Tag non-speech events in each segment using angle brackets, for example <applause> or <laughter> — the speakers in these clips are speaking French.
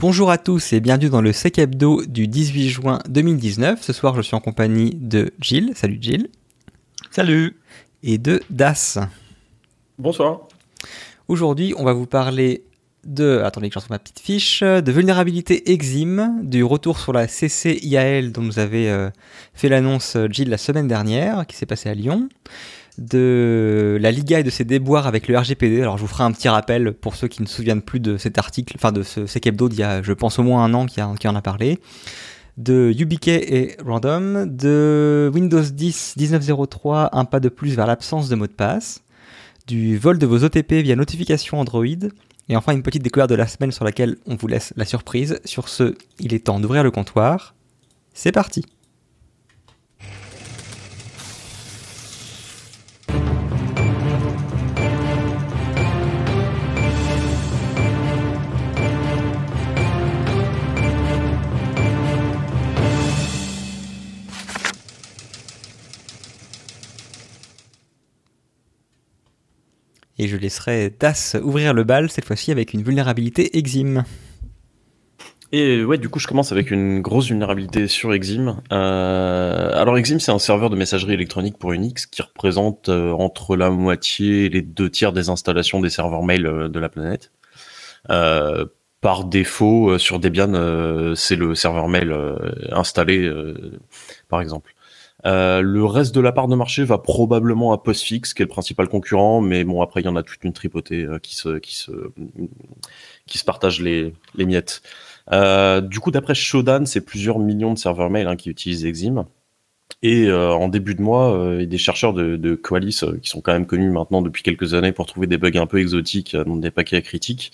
Bonjour à tous et bienvenue dans le Sec Hebdo du 18 juin 2019. Ce soir, je suis en compagnie de Jill. Salut Jill. Salut. Et de Das. Bonsoir. Aujourd'hui, on va vous parler de, attendez que je ma petite fiche, de vulnérabilité Exim, du retour sur la CC-IAL dont nous avait euh, fait l'annonce Jill la semaine dernière, qui s'est passé à Lyon, de la Liga et de ses déboires avec le RGPD. Alors je vous ferai un petit rappel pour ceux qui ne se souviennent plus de cet article, enfin de ce Sec Hebdo d'il y a, je pense, au moins un an qui, qui en a parlé de YubiKey et Random, de Windows 10 1903, un pas de plus vers l'absence de mot de passe, du vol de vos OTP via notification Android, et enfin une petite découverte de la semaine sur laquelle on vous laisse la surprise. Sur ce, il est temps d'ouvrir le comptoir. C'est parti Et je laisserai Das ouvrir le bal, cette fois-ci avec une vulnérabilité Exim. Et ouais, du coup, je commence avec une grosse vulnérabilité sur Exim. Euh, alors, Exim, c'est un serveur de messagerie électronique pour Unix qui représente euh, entre la moitié et les deux tiers des installations des serveurs mail euh, de la planète. par défaut, sur Debian, c'est le serveur mail installé, par exemple. Euh, le reste de la part de marché va probablement à Postfix, qui est le principal concurrent, mais bon après il y en a toute une tripotée euh, qui se qui les miettes. Euh, du coup, d'après Shodan, c'est plusieurs millions de serveurs mail hein, qui utilisent Exim. Et en début de mois, des chercheurs de, de qui sont quand même connus maintenant depuis quelques années pour trouver des bugs un peu exotiques dans des paquets critiques,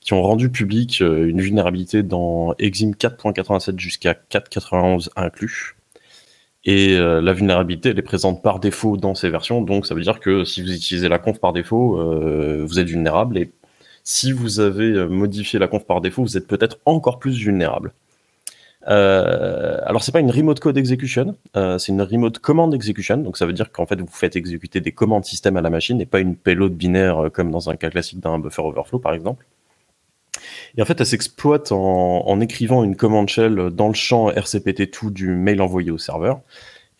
qui ont rendu public une vulnérabilité dans Exim 4.87 jusqu'à 4.91 inclus. Et euh, la vulnérabilité, elle est présente par défaut dans ces versions. Donc, ça veut dire que si vous utilisez la conf par défaut, euh, vous êtes vulnérable. Et si vous avez euh, modifié la conf par défaut, vous êtes peut-être encore plus vulnérable. Euh, alors, c'est pas une remote code execution, c'est une remote command execution. Donc, ça veut dire qu'en fait, vous faites exécuter des commandes système à la machine et pas une payload binaire comme dans un cas classique d'un buffer overflow, par exemple. Et en fait, elle s'exploite en, écrivant une commande shell dans le champ RCPT2 du mail envoyé au serveur.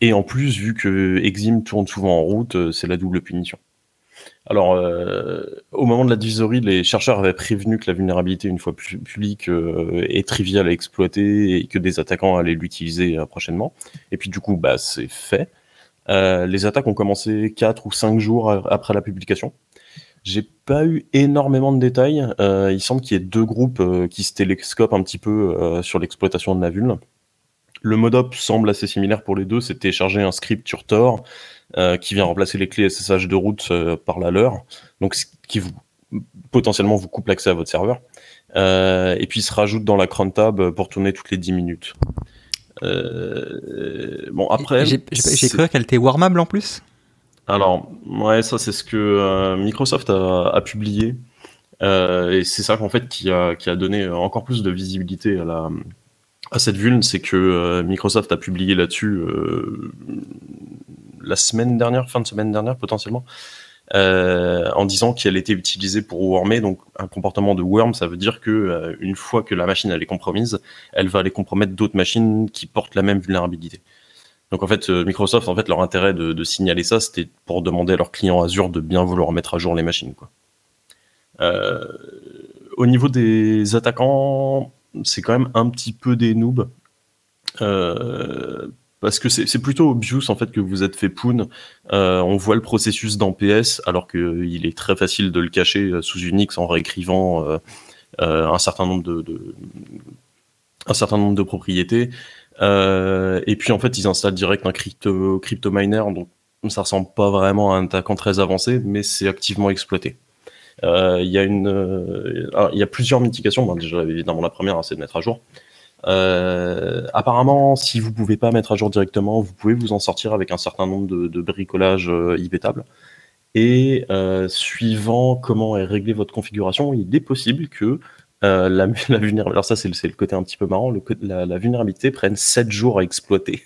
Et en plus, vu que Exim tourne souvent en route, euh, c'est la double punition. Alors, euh, au moment de la divisory, les chercheurs avaient prévenu que la vulnérabilité, une fois publique, euh, est triviale à exploiter et que des attaquants allaient l'utiliser prochainement. Et puis, du coup, bah, c'est fait. les attaques ont commencé 4 ou 5 jours après la publication. J'ai pas eu énormément de détails. Euh, il semble qu'il y ait deux groupes euh, qui se télescopent un petit peu euh, sur l'exploitation de la vulne. Le modop semble assez similaire pour les deux, c'est télécharger un script sur Tor qui vient remplacer les clés SSH de route par la leur, donc qui vous potentiellement vous coupe l'accès à votre serveur. et puis il se rajoute dans la cron tab pour tourner toutes les 10 minutes. bon après, j'ai cru qu'elle était warmable en plus. Alors, ouais, ça c'est ce que euh, Microsoft a, publié. Euh, et c'est ça qu'en fait qui a, qui a donné encore plus de visibilité à, la, à cette vulne, c'est que euh, Microsoft a publié là-dessus la semaine dernière, fin de semaine dernière potentiellement, en disant qu'elle était utilisée pour wormer. Donc un comportement de worm, ça veut dire que une fois que la machine elle est compromise, elle va aller compromettre d'autres machines qui portent la même vulnérabilité. Donc en fait, euh, Microsoft, en fait, leur intérêt de, signaler ça, c'était pour demander à leurs clients Azure de bien vouloir mettre à jour les machines. Euh, au niveau des attaquants, c'est quand même un petit peu des noobs. Euh, parce que c'est plutôt obvious en fait que vous êtes fait poon. on voit le processus dans PS alors qu'il est très facile de le cacher sous Unix en réécrivant un certain nombre de, un certain nombre de propriétés. Euh, et puis en fait, ils installent direct un crypto, crypto miner, donc ça ressemble pas vraiment à un attaquant très avancé, mais c'est activement exploité. Euh, il y a une, euh, il y a plusieurs mitigations. Déjà évidemment la première, hein, c'est de mettre à jour. Apparemment, si vous pouvez pas mettre à jour directement, vous pouvez vous en sortir avec un certain nombre de, bricolages euh, Et suivant comment est réglée votre configuration, il est possible que la, <laughs> la, vulnérabilité, alors ça c'est le, côté un petit peu marrant, la, vulnérabilité prenne 7 jours à exploiter.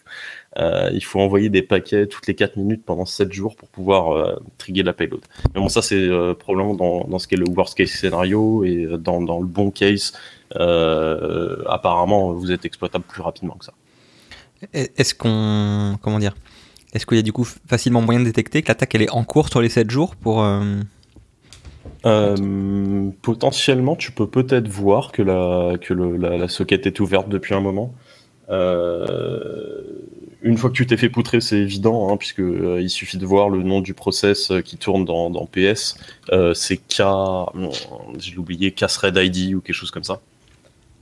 il faut envoyer des paquets toutes les 4 minutes pendant 7 jours pour pouvoir trigger la payload. Mais bon, ça c'est probablement dans, ce qui est le worst case scénario et dans, le bon case, apparemment vous êtes exploitable plus rapidement que ça. Est-ce qu'on. Comment dire? Est-ce qu'il y a du coup facilement moyen de détecter que l'attaque elle est en cours sur les 7 jours pour. Euh, potentiellement, tu peux peut-être voir que, la, que la, socket est ouverte depuis un moment. Euh, une fois que tu t'es fait poutrer, c'est évident, hein, puisque euh, il suffit de voir le nom du process qui tourne dans, PS. c'est K, j'ai oublié, Red ID ou quelque chose comme ça.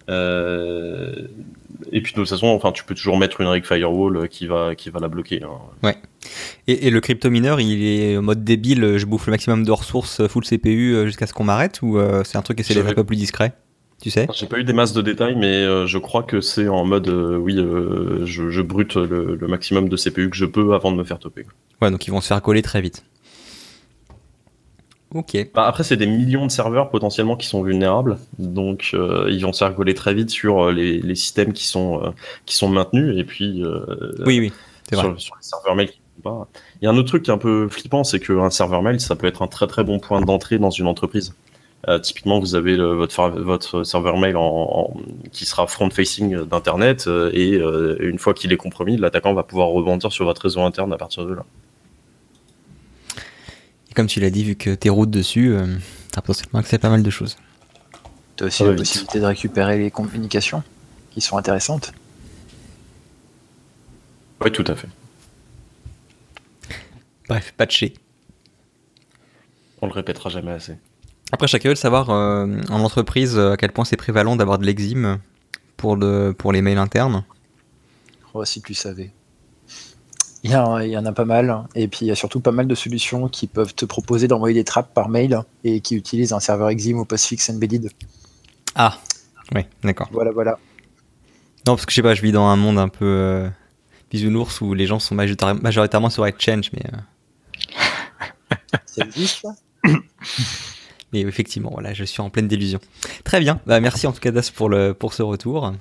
et puis de toute façon, enfin, tu peux toujours mettre une règle firewall qui va, qui va la bloquer. Hein. Ouais. Et, le crypto mineur, il est en mode débile, je bouffe le maximum de ressources full CPU euh, jusqu'à ce qu'on m'arrête ou euh, c'est un truc qui d'être un peu plus discret tu sais? J'ai pas eu des masses de détails, mais euh, je crois que c'est en mode oui, je, brute le, maximum de CPU que je peux avant de me faire toper. Ouais, donc ils vont se faire coller très vite. Ok. Bah, après, c'est des millions de serveurs potentiellement qui sont vulnérables, donc ils vont se faire coller très vite sur les, systèmes qui sont, qui sont maintenus, et puis oui, oui, sur, vrai. sur les serveurs mail il y a un autre truc qui est un peu flippant, c'est qu'un serveur mail, ça peut être un très très bon point d'entrée dans une entreprise. Euh, typiquement, vous avez votre, votre serveur mail en, qui sera front-facing d'Internet, euh, et euh, une fois qu'il est compromis, l'attaquant va pouvoir rebondir sur votre réseau interne à partir de là. Et comme tu l'as dit, vu que tu routes dessus, tu as potentiellement accès à pas mal de choses. Tu as aussi la possibilité de récupérer les communications qui sont intéressantes. Oui, tout à fait. Bref, patché. On le répétera jamais assez. Après, chacun veut savoir euh, en entreprise à quel point c'est prévalent d'avoir de l'exime pour, pour les mails internes? Oh, si tu savais. Il y, en a pas mal. Et puis, il y a surtout pas mal de solutions qui peuvent te proposer d'envoyer des trappes par mail et qui utilisent un serveur Exim ou Postfix Embedded. Ah, oui, d'accord. Voilà, voilà. Non, parce que je sais pas, je vis dans un monde un peu euh, bisounours où les gens sont majoritairement sur Exchange, mais. Euh, ça existe Mais <coughs> effectivement, voilà, je suis en pleine délusion. Très bien, bah, merci en tout cas Das pour, le, pour ce retour.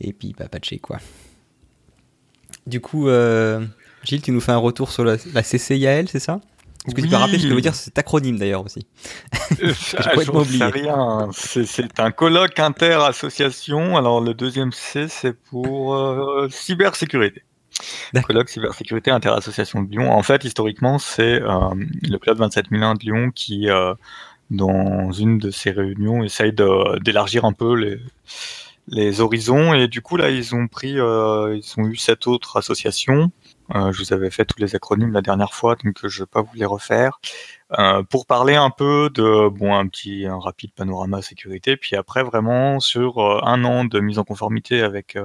Et puis, bah, patché quoi. Du coup, euh, Gilles, tu nous fais un retour sur la, la CCIAL, c'est ça? Est-ce que tu peux rappeler ce que veut dire cet acronyme d'ailleurs aussi euh, <laughs> Je rien. C'est un colloque inter-association. Alors le deuxième C, c'est pour euh, cybersécurité. Colloque cybersécurité interassociation de Lyon. En fait, historiquement, c'est euh, le club 27001 de Lyon qui, euh, dans une de ses réunions, essaye d'élargir un peu les, horizons. Et du coup, là, ils ont pris, euh, ils ont eu sept autres associations. je vous avais fait tous les acronymes la dernière fois, donc je ne vais pas vous les refaire. pour parler un peu de bon un petit un rapide panorama sécurité, puis après vraiment sur un an de mise en conformité avec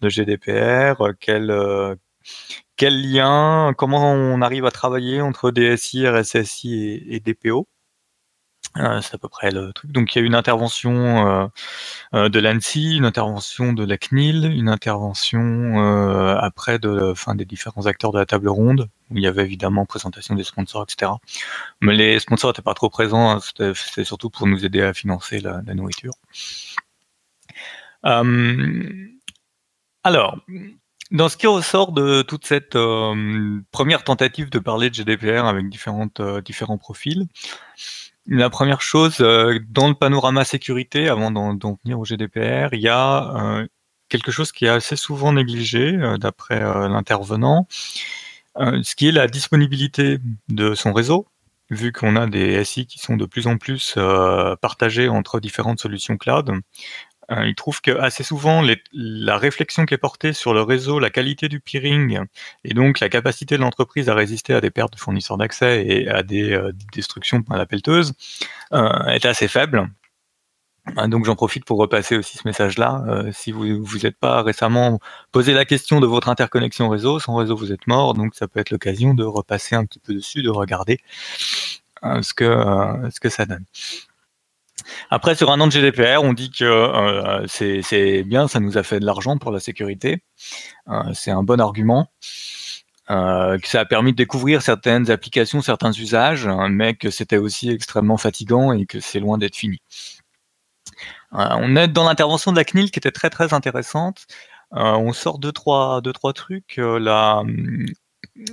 de GDPR, euh, quel, euh, quel lien, comment on arrive à travailler entre DSI, RSSI et, DPO. Euh, c'est à peu près le truc. Donc il y a une intervention de l'ANSI, une intervention de la CNIL, une intervention après de, fin, des différents acteurs de la table ronde. Où il y avait évidemment présentation des sponsors, etc. Mais les sponsors n'étaient pas trop présents. Hein. C'était surtout pour nous aider à financer la, la nourriture. Alors, dans ce qui ressort de toute cette euh, première tentative de parler de GDPR avec euh, différents profils, la première chose, euh, dans le panorama sécurité, avant d'en venir au GDPR, il y a quelque chose qui est assez souvent négligé, d'après l'intervenant, ce qui est la disponibilité de son réseau, vu qu'on a des SI qui sont de plus en plus partagés entre différentes solutions cloud, il trouve que assez souvent, la réflexion qui est portée sur le réseau, la qualité du peering et donc la capacité de l'entreprise à résister à des pertes de fournisseurs d'accès et à des, euh, destructions par la pelleteuse euh, est assez faible. Donc j'en profite pour repasser aussi ce message-là. si vous vous n'êtes pas récemment posé la question de votre interconnexion réseau, sans réseau vous êtes mort, donc ça peut être l'occasion de repasser un petit peu dessus, de regarder ce que ce que ça donne. Après, sur un an de GDPR, on dit que euh, c'est bien, ça nous a fait de l'argent pour la sécurité. Euh, c'est un bon argument. Euh, que ça a permis de découvrir certaines applications, certains usages, hein, mais que c'était aussi extrêmement fatigant et que c'est loin d'être fini. on est dans l'intervention de la CNIL qui était très très intéressante. on sort deux trois, deux, trois trucs. là,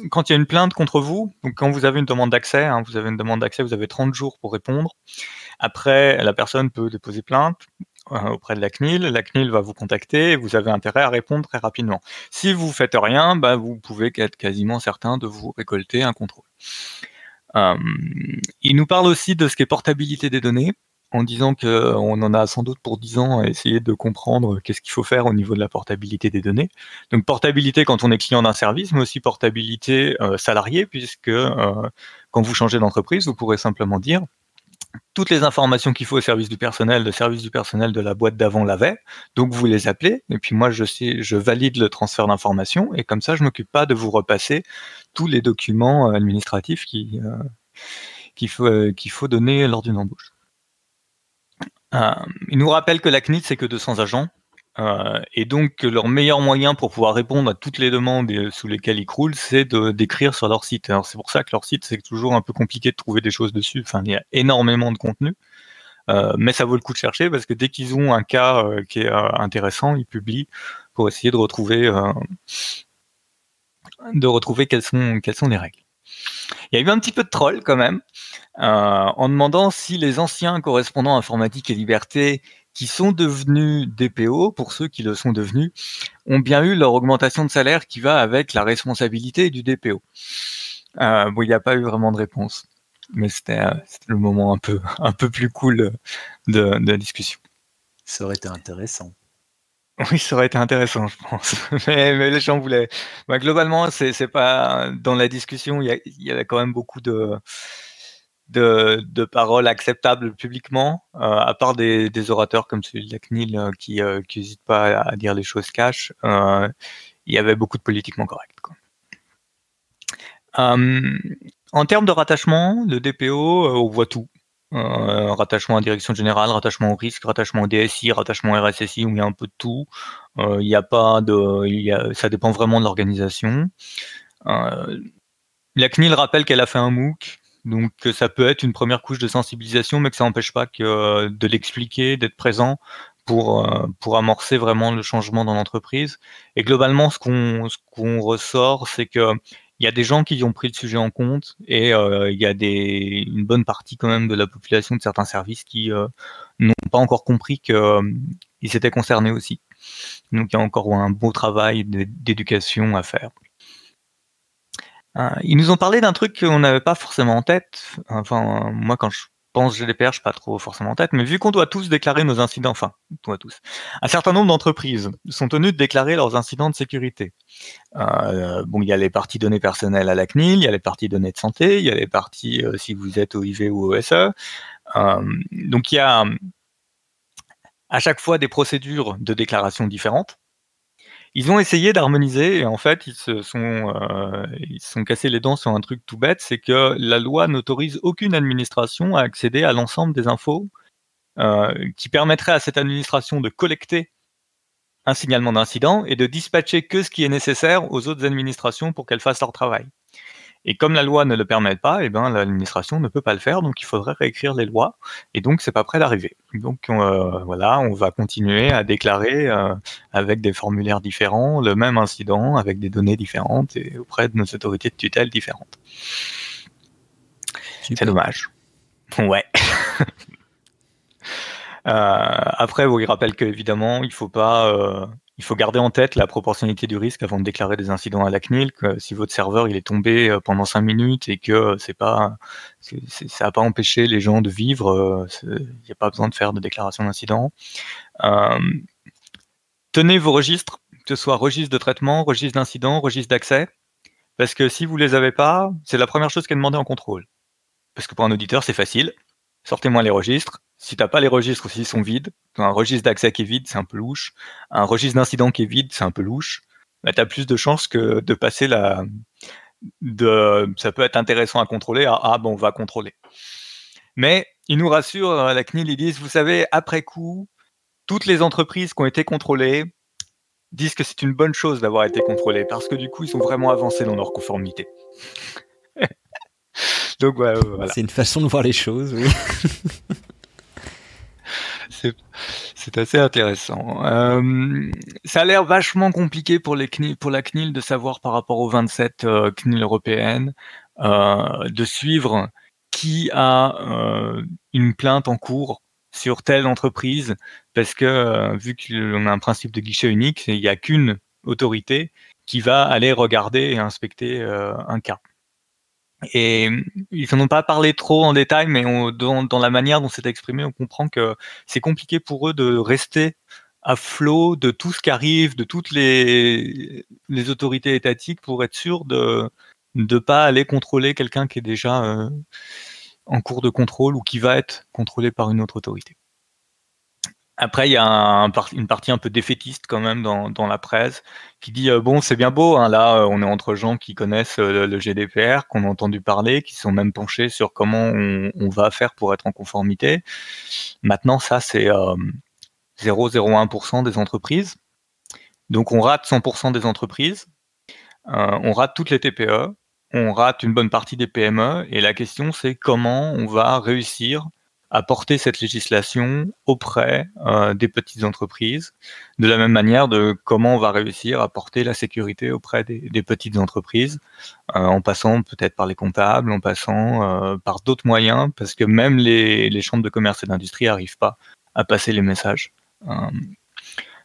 quand il y a une plainte contre vous, quand vous avez une demande d'accès, hein, vous avez une demande d'accès, vous avez 30 jours pour répondre. Après, la personne peut déposer plainte euh, auprès de la CNIL. La CNIL va vous contacter et vous avez intérêt à répondre très rapidement. Si vous faites rien, bah, vous pouvez être quasiment certain de vous récolter un contrôle. Euh, il nous parle aussi de ce qu'est portabilité des données en disant qu'on en a sans doute pour 10 ans à essayer de comprendre qu'est-ce qu'il faut faire au niveau de la portabilité des données. Donc portabilité quand on est client d'un service, mais aussi portabilité euh, salarié, puisque euh, quand vous changez d'entreprise, vous pourrez simplement dire toutes les informations qu'il faut au service du personnel, le service du personnel de la boîte d'avant l'avait, donc vous les appelez, et puis moi je valide le transfert d'informations, et comme ça je m'occupe pas de vous repasser tous les documents euh, administratifs qui, qu'il faut, qu'il faut donner lors d'une embauche. Euh, il nous rappelle que la CNIT, c'est que 200 agents. Euh, et donc, leur meilleur moyen pour pouvoir répondre à toutes les demandes sous lesquelles ils croulent, c'est d'écrire sur leur site. Alors, c'est pour ça que leur site, c'est toujours un peu compliqué de trouver des choses dessus. Enfin, il y a énormément de contenu. Euh, mais ça vaut le coup de chercher parce que dès qu'ils ont un cas qui est intéressant, ils publient pour essayer de retrouver, de retrouver quelles sont, quelles sont les règles. Il y a eu un petit peu de troll quand même, euh, en demandant si les anciens correspondants informatique et liberté qui sont devenus DPO, pour ceux qui le sont devenus, ont bien eu leur augmentation de salaire qui va avec la responsabilité du DPO. Euh, bon, il n'y a pas eu vraiment de réponse, mais c'était euh, le moment un peu, <laughs> un peu plus cool de, de la discussion. Ça aurait été intéressant. Oui, ça aurait été intéressant, je pense. <laughs> mais, les gens voulaient. Bah, globalement, c'est pas dans la discussion. Il y, a, quand même beaucoup de de, paroles acceptables publiquement, euh, à part des, orateurs comme celui de la CNIL euh, qui n'hésitent euh, pas à, dire les choses cash. il y avait beaucoup de politiquement correct. en termes de rattachement, le DPO, on voit tout. Rattachement à direction générale, rattachement au risque, rattachement au DSI, rattachement au RSSI, où il y a un peu de tout. Il n'y a pas de, y ça dépend vraiment de l'organisation. La CNIL rappelle qu'elle a fait un MOOC, donc ça peut être une première couche de sensibilisation, mais que ça n'empêche pas que de l'expliquer, d'être présent pour pour amorcer vraiment le changement dans l'entreprise. Et globalement, ce qu'on ce qu'on ressort, c'est que il y a des gens qui ont pris le sujet en compte et euh, il y a des, une bonne partie quand même de la population de certains services qui euh, n'ont pas encore compris qu'ils euh, étaient concernés aussi. Donc il y a encore un beau travail d'éducation à faire. Ils nous ont parlé d'un truc qu'on n'avait pas forcément en tête. Enfin, moi quand je pense GDPR, je suis pas trop forcément en tête, mais vu qu'on doit tous déclarer nos incidents, enfin, doit tous, un certain nombre d'entreprises sont tenues de déclarer leurs incidents de sécurité. Euh, bon, il y a les parties données personnelles à la CNIL, il y a les parties données de santé, il y a les parties euh, si vous êtes au IV ou au SE. Euh, donc il y a à chaque fois des procédures de déclaration différentes. Ils ont essayé d'harmoniser et en fait ils se sont euh, ils se sont cassés les dents sur un truc tout bête, c'est que la loi n'autorise aucune administration à accéder à l'ensemble des infos euh, qui permettraient à cette administration de collecter un signalement d'incident et de dispatcher que ce qui est nécessaire aux autres administrations pour qu'elles fassent leur travail. Et comme la loi ne le permet pas, eh ben, l'administration ne peut pas le faire, donc il faudrait réécrire les lois, et donc c'est pas prêt d'arriver. Donc euh, voilà, on va continuer à déclarer euh, avec des formulaires différents le même incident, avec des données différentes et auprès de nos autorités de tutelle différentes. C'est dommage. Ouais. <laughs> euh, après, vous il rappelle qu'évidemment, il faut pas il faut garder en tête la proportionnalité du risque avant de déclarer des incidents à la CNIL. Que si votre serveur est tombé euh, pendant 5 minutes et que c'est pas, ça n'a pas empêché les gens de vivre, euh, il n'y a pas besoin de faire de déclaration d'incident. Euh, tenez vos registres, que ce soit registre de traitement, registre d'incident, registre d'accès, parce que si vous les avez pas, c'est la première chose qui est demandée en contrôle. Parce que pour un auditeur, c'est facile. Sortez-moi les registres, si t'as pas les registres s'ils sont vides, un registre d'accès qui est vide, c'est un peu louche. Un registre d'incident qui est vide, c'est un peu louche. Bah, tu as plus de chances que de passer la. De, ça peut être intéressant à contrôler. Ah, ah bon, on va contrôler. Mais ils nous rassurent, euh, la CNIL, ils disent, vous savez, après coup, toutes les entreprises qui ont été contrôlées disent que c'est une bonne chose d'avoir été contrôlées parce que du coup, ils sont vraiment avancés dans leur conformité. <laughs> Donc voilà. C'est une façon de voir les choses, oui. <laughs> C'est assez intéressant. Euh, ça a l'air vachement compliqué pour, la CNIL de savoir par rapport aux 27 euh, CNIL européennes, euh, de suivre qui a une plainte en cours sur telle entreprise, parce que vu qu'on a un principe de guichet unique, il n'y a qu'une autorité qui va aller regarder et inspecter un cas. Et ils n'en ont pas parlé trop en détail, mais dans, la manière dont c'est exprimé, on comprend que c'est compliqué pour eux de rester à flot de tout ce qui arrive, de toutes les, les autorités étatiques pour être sûr de ne pas aller contrôler quelqu'un qui est déjà euh, en cours de contrôle ou qui va être contrôlé par une autre autorité. Après, il y a une partie un peu défaitiste quand même dans, la presse qui dit euh, bon, c'est bien beau, hein, là, euh, on est entre gens qui connaissent euh, le GDPR, qu'on a entendu parler, qui sont même penchés sur comment on, va faire pour être en conformité. Maintenant, ça, c'est 0,01% des entreprises. Donc, on rate 100% des entreprises, on rate toutes les TPE, on rate une bonne partie des PME, et la question, c'est comment on va réussir à porter cette législation auprès euh, des petites entreprises, de la même manière de comment on va réussir à porter la sécurité auprès des, petites entreprises, euh, en passant peut-être par les comptables, en passant euh, par d'autres moyens, parce que même les, les chambres de commerce et d'industrie n'arrivent pas à passer les messages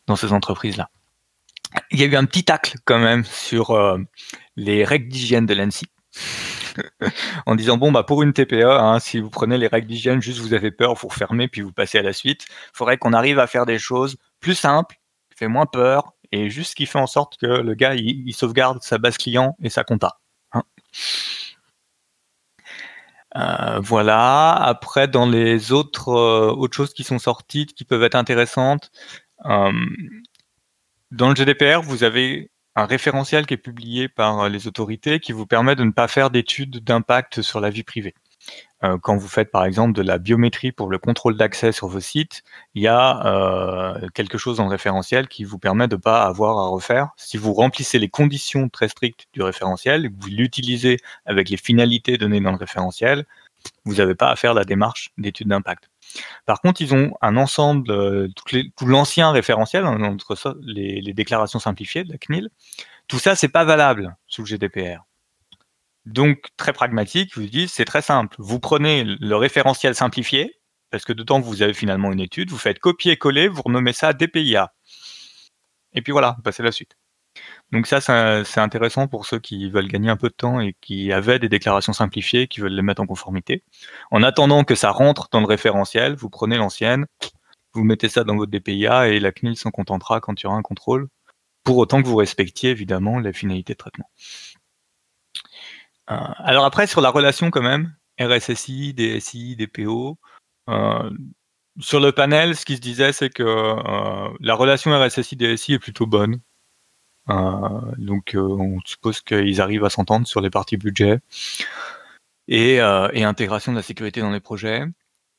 dans ces entreprises-là. Il y a eu un petit tacle quand même sur les règles d'hygiène de l'ANSI <laughs> en disant bon bah pour une TPE, hein, si vous prenez les règles d'hygiène, juste vous avez peur, vous fermez puis vous passez à la suite. Il faudrait qu'on arrive à faire des choses plus simples, qui fait moins peur et juste qui fait en sorte que le gars il, sauvegarde sa base client et sa compta. Hein. Euh, voilà. Après, dans les autres euh, autres choses qui sont sorties, qui peuvent être intéressantes, euh, dans le GDPR, vous avez un référentiel qui est publié par euh, les autorités qui vous permet de ne pas faire d'études d'impact sur la vie privée. Euh, quand vous faites par exemple de la biométrie pour le contrôle d'accès sur vos sites, il y a euh, quelque chose dans le référentiel qui vous permet de ne pas avoir à refaire. Si vous remplissez les conditions très strictes du référentiel, vous l'utilisez avec les finalités données dans le référentiel, vous n'avez pas à faire la démarche d'étude d'impact. Par contre, ils ont un ensemble, euh, tout l'ancien référentiel, hein, entre les, déclarations simplifiées de la CNIL. Tout ça, c'est pas valable sous le GDPR. Donc, très pragmatique, je vous dis, c'est très simple. Vous prenez le référentiel simplifié, parce que dedans, vous avez finalement une étude, vous faites copier-coller, vous renommez ça DPIA. Et puis voilà, vous passez la suite. Donc ça, c'est intéressant pour ceux qui veulent gagner un peu de temps et qui avaient des déclarations simplifiées, qui veulent les mettre en conformité. En attendant que ça rentre dans le référentiel, vous prenez l'ancienne, vous mettez ça dans votre DPIA et la CNIL s'en contentera quand il y aura un contrôle, pour autant que vous respectiez évidemment les finalités de traitement. Euh, alors après, sur la relation quand même, RSSI, DSI, DPO, euh, sur le panel, ce qui se disait, c'est que euh, la relation RSSI-DSI est plutôt bonne. Euh, donc euh, on suppose qu'ils arrivent à s'entendre sur les parties budget et, euh, intégration de la sécurité dans les projets.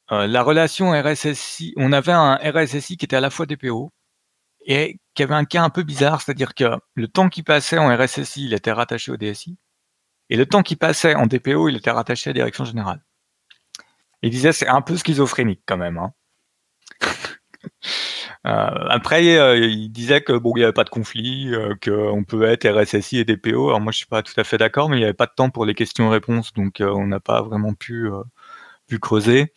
la relation RSSI, on avait un RSSI qui était à la fois DPO et qui avait un cas un peu bizarre, c'est-à-dire que le temps qui passait en RSSI, il était rattaché au DSI, et le temps qui passait en DPO, il était rattaché à la direction générale. Il disait c'est un peu schizophrénique quand même. Hein. Euh, après, euh, il disait que bon, il n'y avait pas de conflit, euh, qu'on peut être RSSI et DPO. Alors moi, je suis pas tout à fait d'accord, mais il n'y avait pas de temps pour les questions-réponses, donc on n'a pas vraiment pu, pu creuser.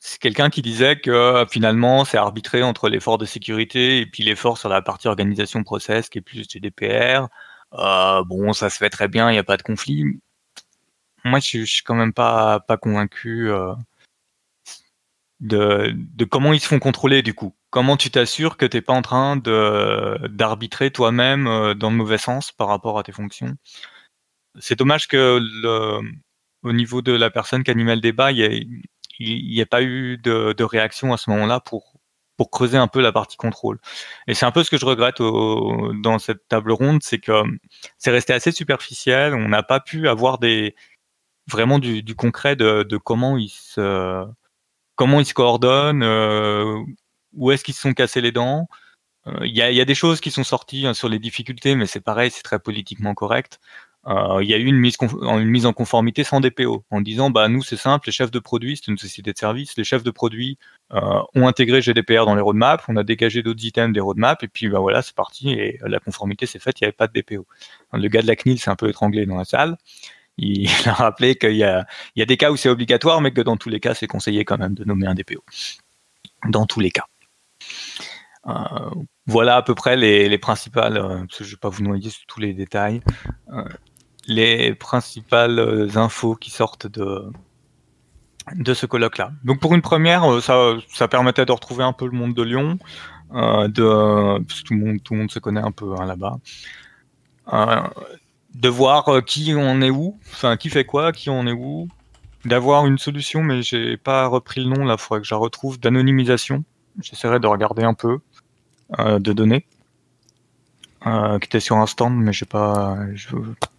c'est quelqu'un qui disait que finalement, c'est arbitré entre l'effort de sécurité et puis l'effort sur la partie organisation process qui est plus GDPR. bon, ça se fait très bien, il n'y a pas de conflit. Moi, je, je suis quand même pas, pas convaincu de, comment ils se font contrôler du coup. Comment tu t'assures que tu n'es pas en train d'arbitrer toi-même euh, dans le mauvais sens par rapport à tes fonctions? C'est dommage que le, au niveau de la personne qui animait le débat, il n'y ait, pas eu de, réaction à ce moment-là pour creuser un peu la partie contrôle. Et c'est un peu ce que je regrette dans cette table ronde, c'est que c'est resté assez superficiel. On n'a pas pu avoir vraiment du, du concret de, de comment ils se comment ils se coordonnent, euh, où est-ce qu'ils se sont cassés les dents. Euh, il y, a, des choses qui sont sorties hein, sur les difficultés, mais c'est pareil, c'est très politiquement correct. euh, il y a eu une mise, en conformité sans DPO, en disant bah nous c'est simple, les chefs de produits, c'est une société de service, les chefs de produits ont intégré GDPR dans les roadmaps, on a dégagé d'autres items des roadmaps, et puis bah voilà c'est parti et la conformité s'est faite, il n'y avait pas de DPO. Le gars de la CNIL s'est un peu étranglé dans la salle. Il <laughs> a rappelé qu'il y a, des cas où c'est obligatoire, mais que dans tous les cas c'est conseillé quand même de nommer un DPO. Dans tous les cas. Euh, voilà à peu près les, les principales, euh, je ne vais pas vous noyer sur tous les détails, euh, les principales infos qui sortent de, ce colloque-là. Donc pour une première, ça, permettait de retrouver un peu le monde de Lyon, de, parce que tout, le monde, tout le monde se connaît un peu hein, là-bas. De voir euh, qui on est où, enfin qui fait quoi, qui on est où, d'avoir une solution, mais j'ai pas repris le nom là, il faudrait que je la retrouve, d'anonymisation. J'essaierai de regarder un peu euh, de données euh, qui était sur un stand, mais j'ai pas, je,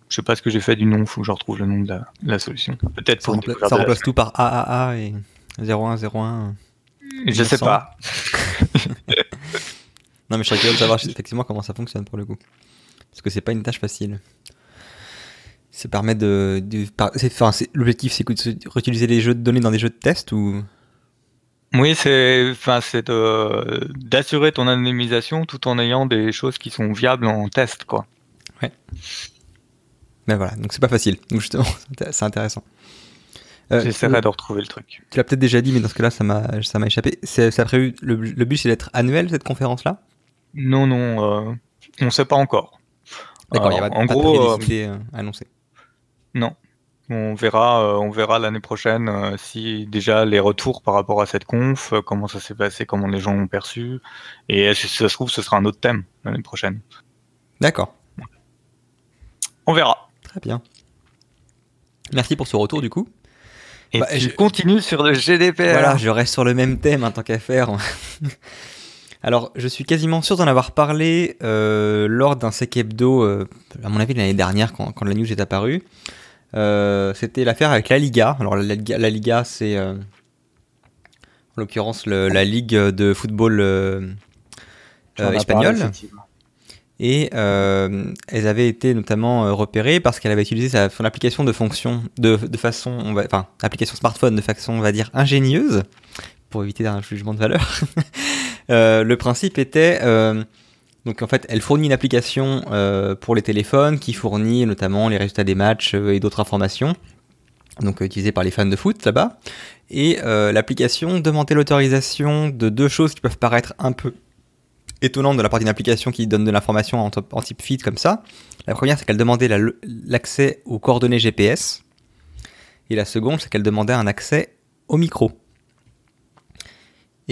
je sais pas ce que j'ai fait du nom, faut que je retrouve le nom de la, la solution. Peut-être Ça, rempla- ça remplace tout par AAA et 0101. Je sais 900. pas. <laughs> Non, mais je serais curieux de savoir effectivement comment ça fonctionne pour le coup. Parce que c'est pas une tâche facile. Ça permet de. de- par- enfin, L'objectif, c'est de réutiliser les jeux de données dans des jeux de test ou? Oui, c'est, enfin, c'est de- d'assurer ton anonymisation tout en ayant des choses qui sont viables en test, quoi. Mais voilà, donc c'est pas facile. <laughs> Donc justement, c'est inté- c'est intéressant. Euh, J'essaierai de retrouver le truc. Tu l'as peut-être déjà dit, mais dans ce cas-là, ça m'a ça m'a échappé. C'est ça prévu. Le, le but, c'est d'être annuel cette conférence-là? Non, non, euh, on sait pas encore. D'accord, il y a pas, en pas de gros, euh, périodicité euh, annoncée. Non. On verra, euh, on verra l'année prochaine euh, si déjà les retours par rapport à cette conf, euh, comment ça s'est passé, comment les gens l'ont perçu, et si ça se trouve, ce sera un autre thème l'année prochaine. D'accord, On verra. très bien. Merci pour ce retour du coup. Et Bah, je- continues sur le GDPR. Voilà, je reste sur le même thème en tant qu'à faire. <laughs> Alors, je suis quasiment sûr d'en avoir parlé euh, lors d'un sec hebdo, euh, à mon avis l'année dernière, quand, quand la news est apparue. Euh, C'était l'affaire avec la Liga. Alors, la, Liga- la Liga, c'est euh, en l'occurrence le- la ligue de football euh, espagnole. Et euh, elles avaient été notamment repérées parce qu'elle avait utilisé sa, son application de fonction de, de façon, on va, enfin, application smartphone de façon, on va dire, ingénieuse, pour éviter un jugement de valeur. <laughs> Euh, le principe était, euh, donc en fait, elle fournit une application euh, pour les téléphones qui fournit notamment les résultats des matchs euh, et d'autres informations, donc euh, utilisées par les fans de foot là-bas. Et l'application demandait l'autorisation de deux choses qui peuvent paraître un peu étonnante de la part d'une application qui donne de l'information en, type feed comme ça. La première, c'est qu'elle demandait la- l'accès aux coordonnées GPS. Et la seconde, c'est qu'elle demandait un accès au micro.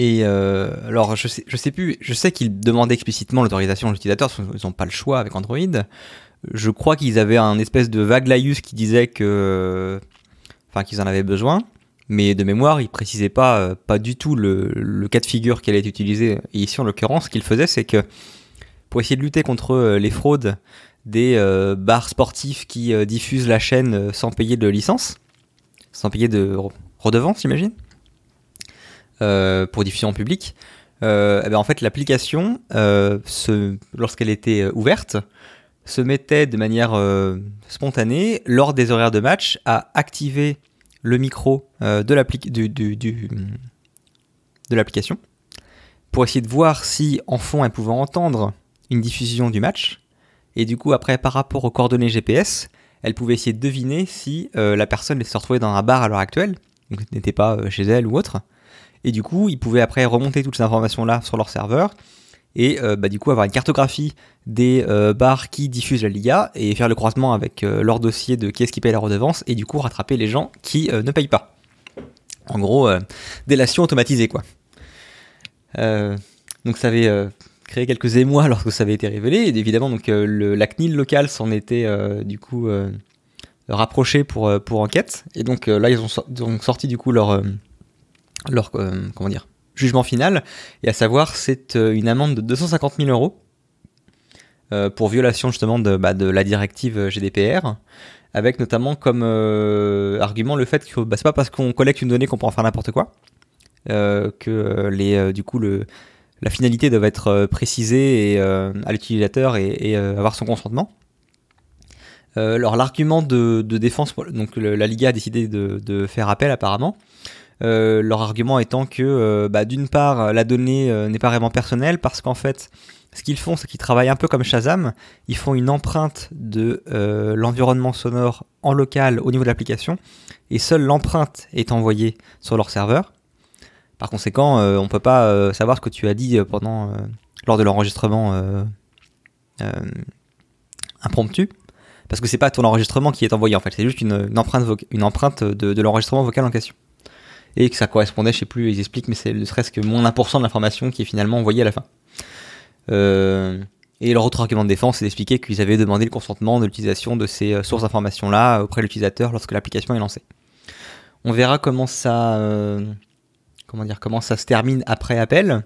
Et euh, alors, je sais, je sais plus, je sais qu'ils demandaient explicitement l'autorisation de l'utilisateur, qu'ils n'ont pas le choix avec Android. Je crois qu'ils avaient un espèce de vague laïus qui disait que, enfin, qu'ils en avaient besoin. Mais de mémoire, ils précisaient pas, euh, pas du tout le, le cas de figure qui allait être utilisé. Et ici, en l'occurrence, ce qu'ils faisaient, c'est que pour essayer de lutter contre euh, les fraudes des euh, bars sportifs qui euh, diffusent la chaîne sans payer de licence, sans payer de re- redevance, j'imagine, pour diffusion en public, euh, eh ben, en fait, l'application, euh, lorsqu'elle était euh, ouverte, se mettait de manière euh, spontanée, lors des horaires de match, à activer le micro euh, de l'application pour essayer de voir si en fond elle pouvait entendre une diffusion du match. Et du coup après par rapport aux coordonnées GPS elle pouvait essayer de deviner si euh, la personne se retrouvait dans un bar à l'heure actuelle donc n'était pas euh, chez elle ou autre et du coup ils pouvaient après remonter toutes ces informations là sur leur serveur et euh, bah, du coup avoir une cartographie des euh, bars qui diffusent la Liga et faire le croisement avec euh, leur dossier de qui est-ce qui paye la redevance et du coup rattraper les gens qui euh, ne payent pas. En gros, délation automatisée quoi. Donc ça avait créé quelques émois <laughs> lorsque ça avait été révélé et évidemment donc le, la CNIL locale s'en était du coup euh, rapproché pour, pour enquête et donc là ils ont, sor- ils ont sorti du coup leur, leur euh, comment dire jugement final et à savoir c'est euh, une amende de 250 000 euros euh, pour violation justement de, bah, de la directive GDPR, avec notamment comme argument le fait que bah, c'est pas parce qu'on collecte une donnée qu'on peut en faire n'importe quoi, que les, du coup le, la finalité doit être précisée à l'utilisateur et, et, avoir son consentement. alors l'argument de, défense, donc la Liga a décidé de, faire appel apparemment. Leur argument étant que bah, d'une part la donnée n'est pas vraiment personnelle parce qu'en fait ce qu'ils font, c'est qu'ils travaillent un peu comme Shazam. Ils font une empreinte de euh, l'environnement sonore en local au niveau de l'application, et seule l'empreinte est envoyée sur leur serveur. Par conséquent, euh, on ne peut pas euh, savoir ce que tu as dit pendant lors de l'enregistrement impromptu, parce que c'est pas ton enregistrement qui est envoyé en fait, c'est juste une, empreinte, une empreinte de, l'enregistrement vocal en question. Et que ça correspondait, je sais plus, ils expliquent, mais c'est ne serait-ce que moins 1% de l'information qui est finalement envoyée à la fin. Euh, et leur autre argument de défense, c'est d'expliquer qu'ils avaient demandé le consentement de l'utilisation de ces euh, sources d'informations-là auprès de l'utilisateur lorsque l'application est lancée. On verra comment ça, euh, comment dire, comment ça se termine après appel.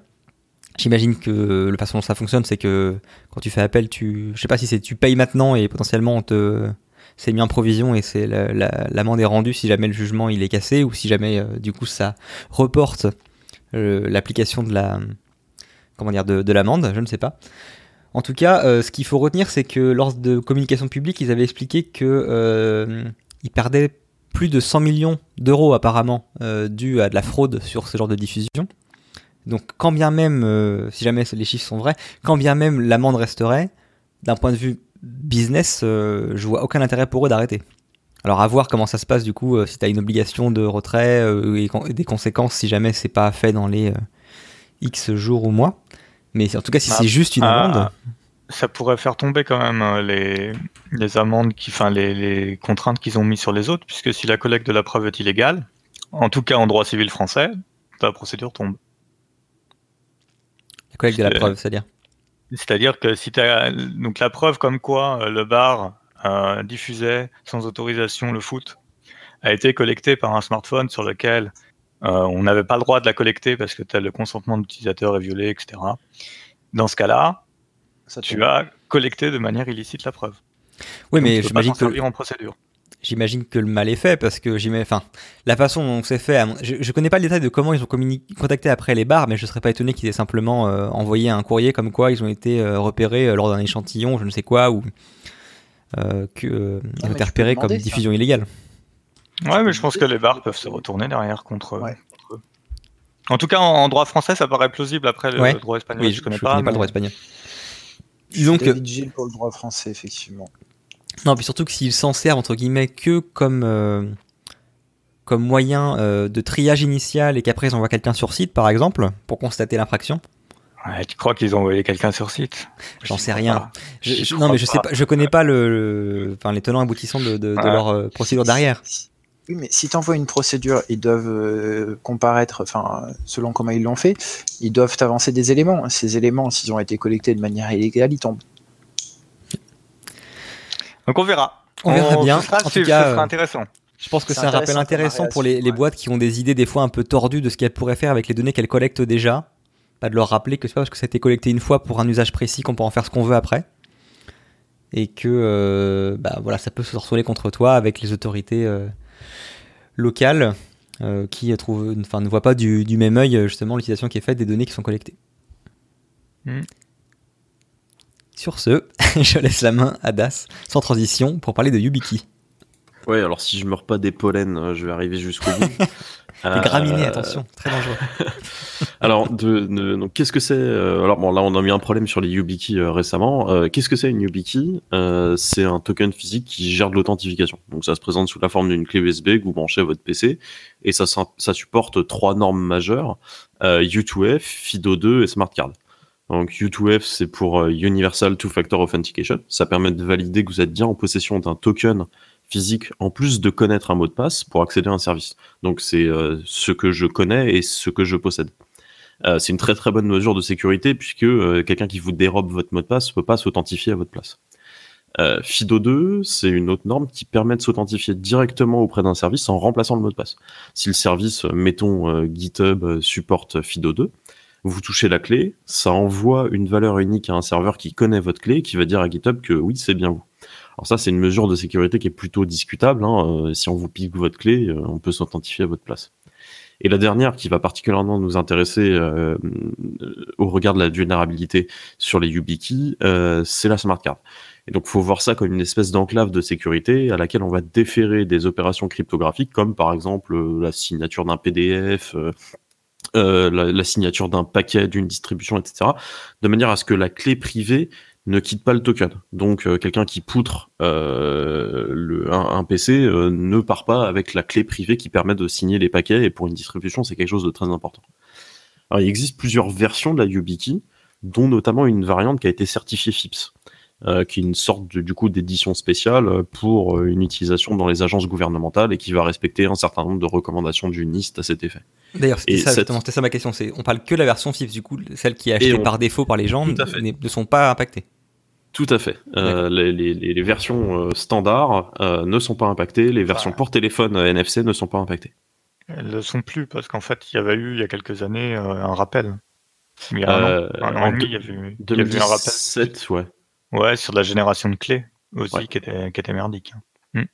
J'imagine que la façon dont ça fonctionne, c'est que quand tu fais appel, tu, je sais pas si c'est tu payes maintenant et potentiellement on te, c'est mis en provision et c'est l'amende est rendue si jamais le jugement il est cassé ou si jamais du coup ça reporte l'application de la comment de, l'amende, je ne sais pas. En tout cas, euh, ce qu'il faut retenir, c'est que lors de communication publique, ils avaient expliqué qu'ils euh, perdaient plus de 100 millions d'euros apparemment euh, dû à de la fraude sur ce genre de diffusion. Donc quand bien même, euh, si jamais les chiffres sont vrais, quand bien même l'amende resterait, d'un point de vue business, je vois aucun intérêt pour eux d'arrêter. Alors à voir comment ça se passe du coup, si tu as une obligation de retrait et, des conséquences si jamais c'est pas fait dans les X jours ou mois. Mais en tout cas, si ah. c'est juste une ah. amende. ça pourrait faire tomber quand même euh, les, les amendes, qui, enfin les, les contraintes qu'ils ont mis sur les autres, puisque si la collecte de la preuve est illégale, en tout cas en droit civil français, la procédure tombe. La collecte de la preuve, c'est-à-dire C'est-à-dire que si tu as donc la preuve comme quoi euh, le bar euh, diffusait sans autorisation le foot a été collectée par un smartphone sur lequel euh, on n'avait pas le droit de la collecter parce que le consentement de l'utilisateur est violé, etc. Dans ce cas-là, tu as collecté de manière illicite la preuve. Oui, mais j'imagine que en procédure. J'imagine que le mal est fait parce que enfin, la façon dont c'est fait, je, ne connais pas le détail de comment ils ont contacté après les bars, mais je serais pas étonné qu'ils aient simplement euh, envoyé un courrier comme quoi ils ont été euh, repérés lors d'un échantillon, je ne sais quoi, ou qu'ils ont été repérés comme diffusion illégale. Ouais, mais je pense que les bars peuvent se retourner derrière contre, eux. En tout cas, en, droit français, ça paraît plausible. Après, le droit espagnol, je, connais, pas, connais pas le droit espagnol. Disons que. pour le droit français, effectivement. Non, puis surtout que s'ils s'en servent, entre guillemets, que comme, euh, comme moyen euh, de triage initial et qu'après ils envoient quelqu'un sur site, par exemple, pour constater l'infraction. Ouais, tu crois qu'ils ont envoyé quelqu'un sur site? J'en sais rien. Je, non, mais je sais pas, je connais pas le, enfin, les tenants aboutissants de, de, leur euh, procédure derrière. Oui, mais si tu envoies une procédure, ils doivent euh, comparaître, enfin, selon comment ils l'ont fait, ils doivent avancer des éléments. Ces éléments, s'ils ont été collectés de manière illégale, ils tombent. Donc on verra. On, verra bien. en tout cas, sera intéressant. Je pense que c'est un rappel intéressant pour les, boîtes qui ont des idées des fois un peu tordues de ce qu'elles pourraient faire avec les données qu'elles collectent déjà. Pas de leur rappeler que c'est pas parce que ça a été collecté une fois pour un usage précis qu'on peut en faire ce qu'on veut après. Et que euh, bah, voilà, ça peut se retourner contre toi avec les autorités euh, local euh, qui trouve, enfin, ne voit pas du, même œil justement l'utilisation qui est faite des données qui sont collectées. Hmm. Sur ce, <laughs> je laisse la main à Das, sans transition, pour parler de YubiKey. Ouais, alors si je meurs pas des pollens, euh, je vais arriver jusqu'au bout. <laughs> Les graminées, attention, très dangereux. <laughs> alors, de, qu'est-ce que c'est euh, Alors bon, là, on a mis un problème sur les YubiKey euh, récemment. Euh, qu'est-ce que c'est une YubiKey C'est un token physique qui gère de l'authentification. Donc, ça se présente sous la forme d'une clé USB que vous branchez à votre PC, et ça, ça supporte trois normes majeures U2F, FIDO2 et SmartCard. Donc U2F, c'est pour Universal Two-Factor Authentication. Ça permet de valider que vous êtes bien en possession d'un token physique en plus de connaître un mot de passe pour accéder à un service. Donc c'est euh, ce que je connais et ce que je possède. Euh, c'est une très très bonne mesure de sécurité puisque euh, quelqu'un qui vous dérobe votre mot de passe ne peut pas s'authentifier à votre place. FIDO2, c'est une autre norme qui permet de s'authentifier directement auprès d'un service en remplaçant le mot de passe. Si le service, mettons GitHub, supporte FIDO2, vous touchez la clé, ça envoie une valeur unique à un serveur qui connaît votre clé qui va dire à GitHub que oui, c'est bien vous. Alors ça, c'est une mesure de sécurité qui est plutôt discutable. Hein. Euh, si on vous pique votre clé, euh, on peut s'authentifier à votre place. Et la dernière qui va particulièrement nous intéresser euh, au regard de la vulnérabilité sur les YubiKey, c'est la smart card. Et donc, faut voir ça comme une espèce d'enclave de sécurité à laquelle on va déférer des opérations cryptographiques, comme par exemple la signature d'un PDF, euh, euh, la, signature d'un paquet, d'une distribution, etc., de manière à ce que la clé privée ne quitte pas le token. Donc, quelqu'un qui poutre le, un, PC ne part pas avec la clé privée qui permet de signer les paquets. Et pour une distribution, c'est quelque chose de très important. Il existe plusieurs versions de la YubiKey, dont notamment une variante qui a été certifiée FIPS. Euh, qui est une sorte de, du coup d'édition spéciale pour euh, une utilisation dans les agences gouvernementales et qui va respecter un certain nombre de recommandations du NIST à cet effet. D'ailleurs, c'était ça, ça, ma question. C'est, on parle que la version FIPS, du coup, celle qui est achetée par défaut par les gens ne sont pas impactées. Tout à fait. Euh, les, les, les, versions euh, standards ne sont pas impactées, les versions pour téléphone NFC ne sont pas impactées. Elles ne le sont plus parce qu'en fait, il y avait eu il y a quelques années un rappel. Il y a un an, un an et demi, il y avait, eu, il y avait eu un rappel. ouais. Ouais, sur la génération de clés aussi, qui, était, qui était merdique. Hmm.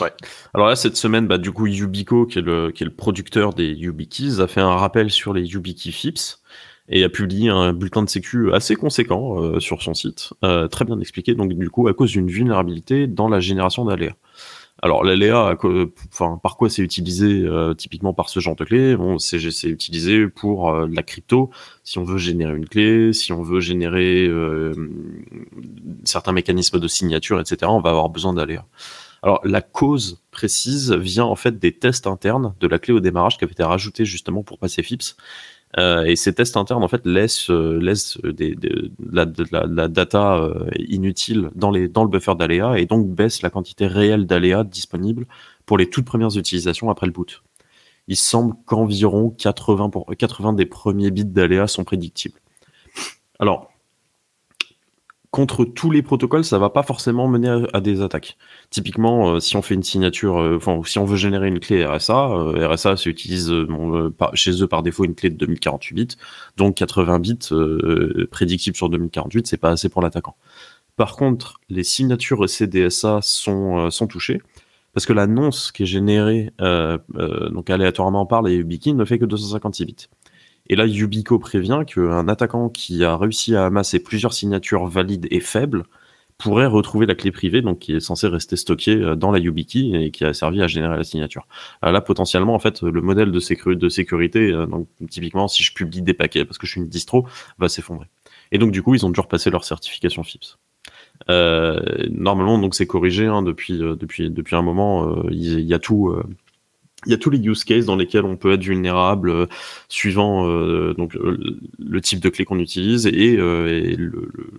Ouais. Alors là, cette semaine, bah, du coup, Yubico, qui est, le, qui est le producteur des YubiKeys, a fait un rappel sur les YubiKey FIPS et a publié un bulletin de sécu assez conséquent euh, sur son site, euh, très bien expliqué, donc du coup, à cause d'une vulnérabilité dans la génération d'aléas. Alors l'aléa, enfin par quoi c'est utilisé euh, typiquement par ce genre de clé? Bon, c'est utilisé pour euh, la crypto. Si on veut générer une clé, si on veut générer euh, certains mécanismes de signature, etc., on va avoir besoin d'aléa. Alors la cause précise vient en fait des tests internes de la clé au démarrage qui avaient été rajoutés justement pour passer FIPS euh, et ces tests internes en fait laissent, euh, laissent des, la, la, data euh, inutile dans, les, dans le buffer d'aléa et donc baissent la quantité réelle d'aléa disponible pour les toutes premières utilisations après le boot. Il semble qu'environ 80, pour, 80 des premiers bits d'aléa sont prédictibles. Alors, contre tous les protocoles, ça va pas forcément mener à, des attaques. Typiquement, euh, si on fait une signature, euh, si on veut générer une clé RSA, euh, RSA s'utilise chez eux par défaut une clé de 2048 bits, donc 80 bits prédictibles sur 2048, c'est pas assez pour l'attaquant. Par contre, les signatures CDSA sont, sont touchées parce que l'annonce qui est générée donc aléatoirement par les YubiKey ne fait que 256 bits. Et là, Yubico prévient qu'un attaquant qui a réussi à amasser plusieurs signatures valides et faibles pourrait retrouver la clé privée, donc qui est censée rester stockée euh, dans la YubiKey et qui a servi à générer la signature. Euh, là, potentiellement, en fait, le modèle de, sécurité, euh, donc typiquement, si je publie des paquets parce que je suis une distro, va s'effondrer. Et donc, du coup, ils ont toujours passé leur certification FIPS. normalement, donc c'est corrigé hein, depuis un moment. Il y, a tout il y a tous les use cases dans lesquels on peut être vulnérable euh, suivant euh, donc euh, le type de clé qu'on utilise et,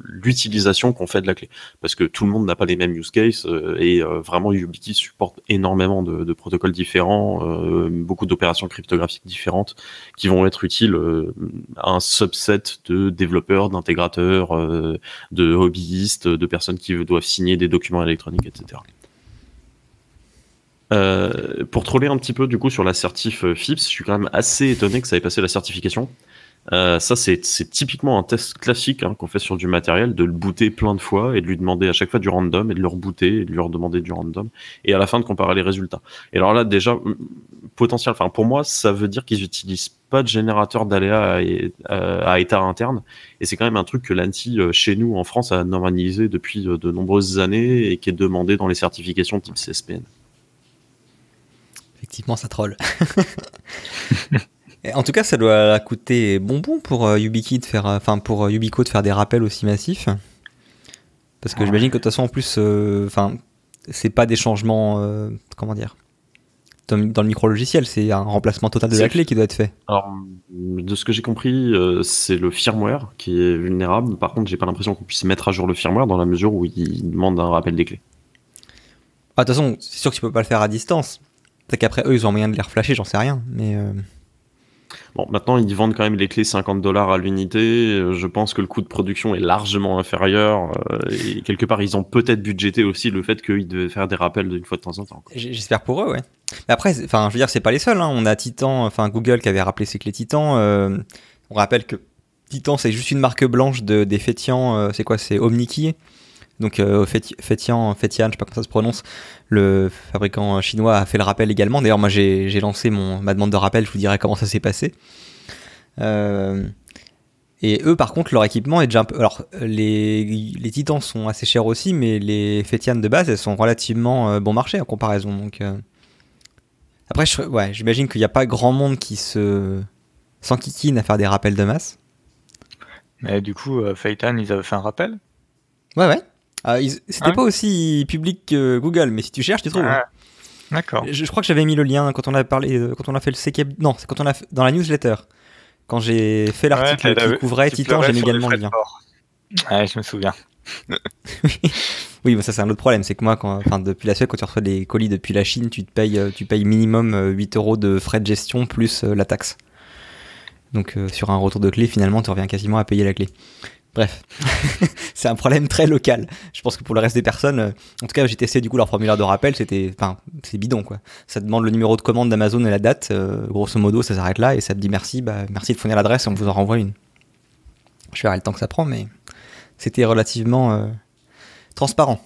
l'utilisation qu'on fait de la clé. Parce que tout le monde n'a pas les mêmes use cases et vraiment YubiKey supporte énormément de, protocoles différents beaucoup d'opérations cryptographiques différentes qui vont être utiles à un subset de développeurs d'intégrateurs de hobbyistes de personnes qui doivent signer des documents électroniques etc euh, pour troller un petit peu du coup sur l'assertif euh, FIPS, je suis quand même assez étonné que ça ait passé la certification. Euh, ça, c'est typiquement un test classique hein, qu'on fait sur du matériel, de le booter plein de fois et de lui demander à chaque fois du random et de le rebooter et de lui redemander du random et à la fin de comparer les résultats. Et alors là, déjà, potentiel, enfin pour moi, ça veut dire qu'ils utilisent pas de générateur d'aléas à, à, état interne et c'est quand même un truc que l'ANSI chez nous en France a normalisé depuis de nombreuses années et qui est demandé dans les certifications type CSPN effectivement, ça troll. <laughs> en tout cas, ça doit coûter bonbon pour euh, de faire, euh, enfin pour euh, Yubico de faire des rappels aussi massifs. Parce que j'imagine que de toute façon, en plus, enfin, c'est pas des changements, comment dire, dans, le micro-logiciel, c'est un remplacement total de la clé qui doit être fait. Alors, de ce que j'ai compris, c'est le firmware qui est vulnérable. Par contre, j'ai pas l'impression qu'on puisse mettre à jour le firmware dans la mesure où il demande un rappel des clés. Ah, de toute façon, c'est sûr que tu peux pas le faire à distance. Peut-être qu'après, eux, ils ont moyen de les reflasher, j'en sais rien. Mais. Euh, bon, maintenant, ils vendent quand même les clés 50 dollars à l'unité. Euh, je pense que le coût de production est largement inférieur. Euh, et quelque part, ils ont peut-être budgété aussi le fait qu'ils devaient faire des rappels d'une fois de temps en temps. J'espère pour eux, ouais. Mais après, enfin, je veux dire, c'est pas les seuls. Hein. On a Titan, enfin Google qui avait rappelé ses clés Titan. on rappelle que Titan, c'est juste une marque blanche de, des Fétians. c'est quoi C'est OmniKey donc euh, Fétian, Fétian, je sais pas comment ça se prononce, le fabricant chinois a fait le rappel également. D'ailleurs, moi j'ai lancé mon, ma demande de rappel, je vous dirai comment ça s'est passé. Euh, Et eux, par contre, leur équipement est déjà un peu. Alors, les, les titans sont assez chers aussi, mais les Fétianes de base, elles sont relativement euh, bon marché en comparaison. Donc, euh. Après, je- ouais, j'imagine qu'il n'y a pas grand monde qui se s'enquiquine à faire des rappels de masse. Mais du coup, euh, ils avaient fait un rappel? Ouais, ouais. Ah, C'était Ah pas aussi public que Google, mais si tu cherches, tu trouves. hein. Ah, D'accord. Je, je crois que j'avais mis le lien quand on a parlé, euh, quand on a fait le CK. Non, c'est quand on a fait, dans la newsletter. Quand j'ai fait l'article Ouais, qui t'avais- couvrait Titan, j'ai mis également le lien. Ouais, je me souviens. <laughs> Oui, mais ça c'est un autre problème, c'est que moi, quand, enfin, depuis la Suède, quand tu reçois des colis depuis la Chine, tu te payes, euh, tu payes minimum euh, 8 euros de frais de gestion plus euh, la taxe. Donc euh, sur un retour de clé, finalement, tu reviens quasiment à payer la clé. Bref, <laughs> c'est un problème très local. Je pense que pour le reste des personnes, euh, en tout cas, j'ai testé du coup leur formulaire de rappel, c'était, enfin, c'est bidon quoi. Ça demande le numéro de commande d'Amazon et la date, euh, grosso modo, ça s'arrête là et ça te dit merci, bah merci de fournir l'adresse, on vous en renvoie une. Je verrai le temps que ça prend, mais c'était relativement euh, transparent.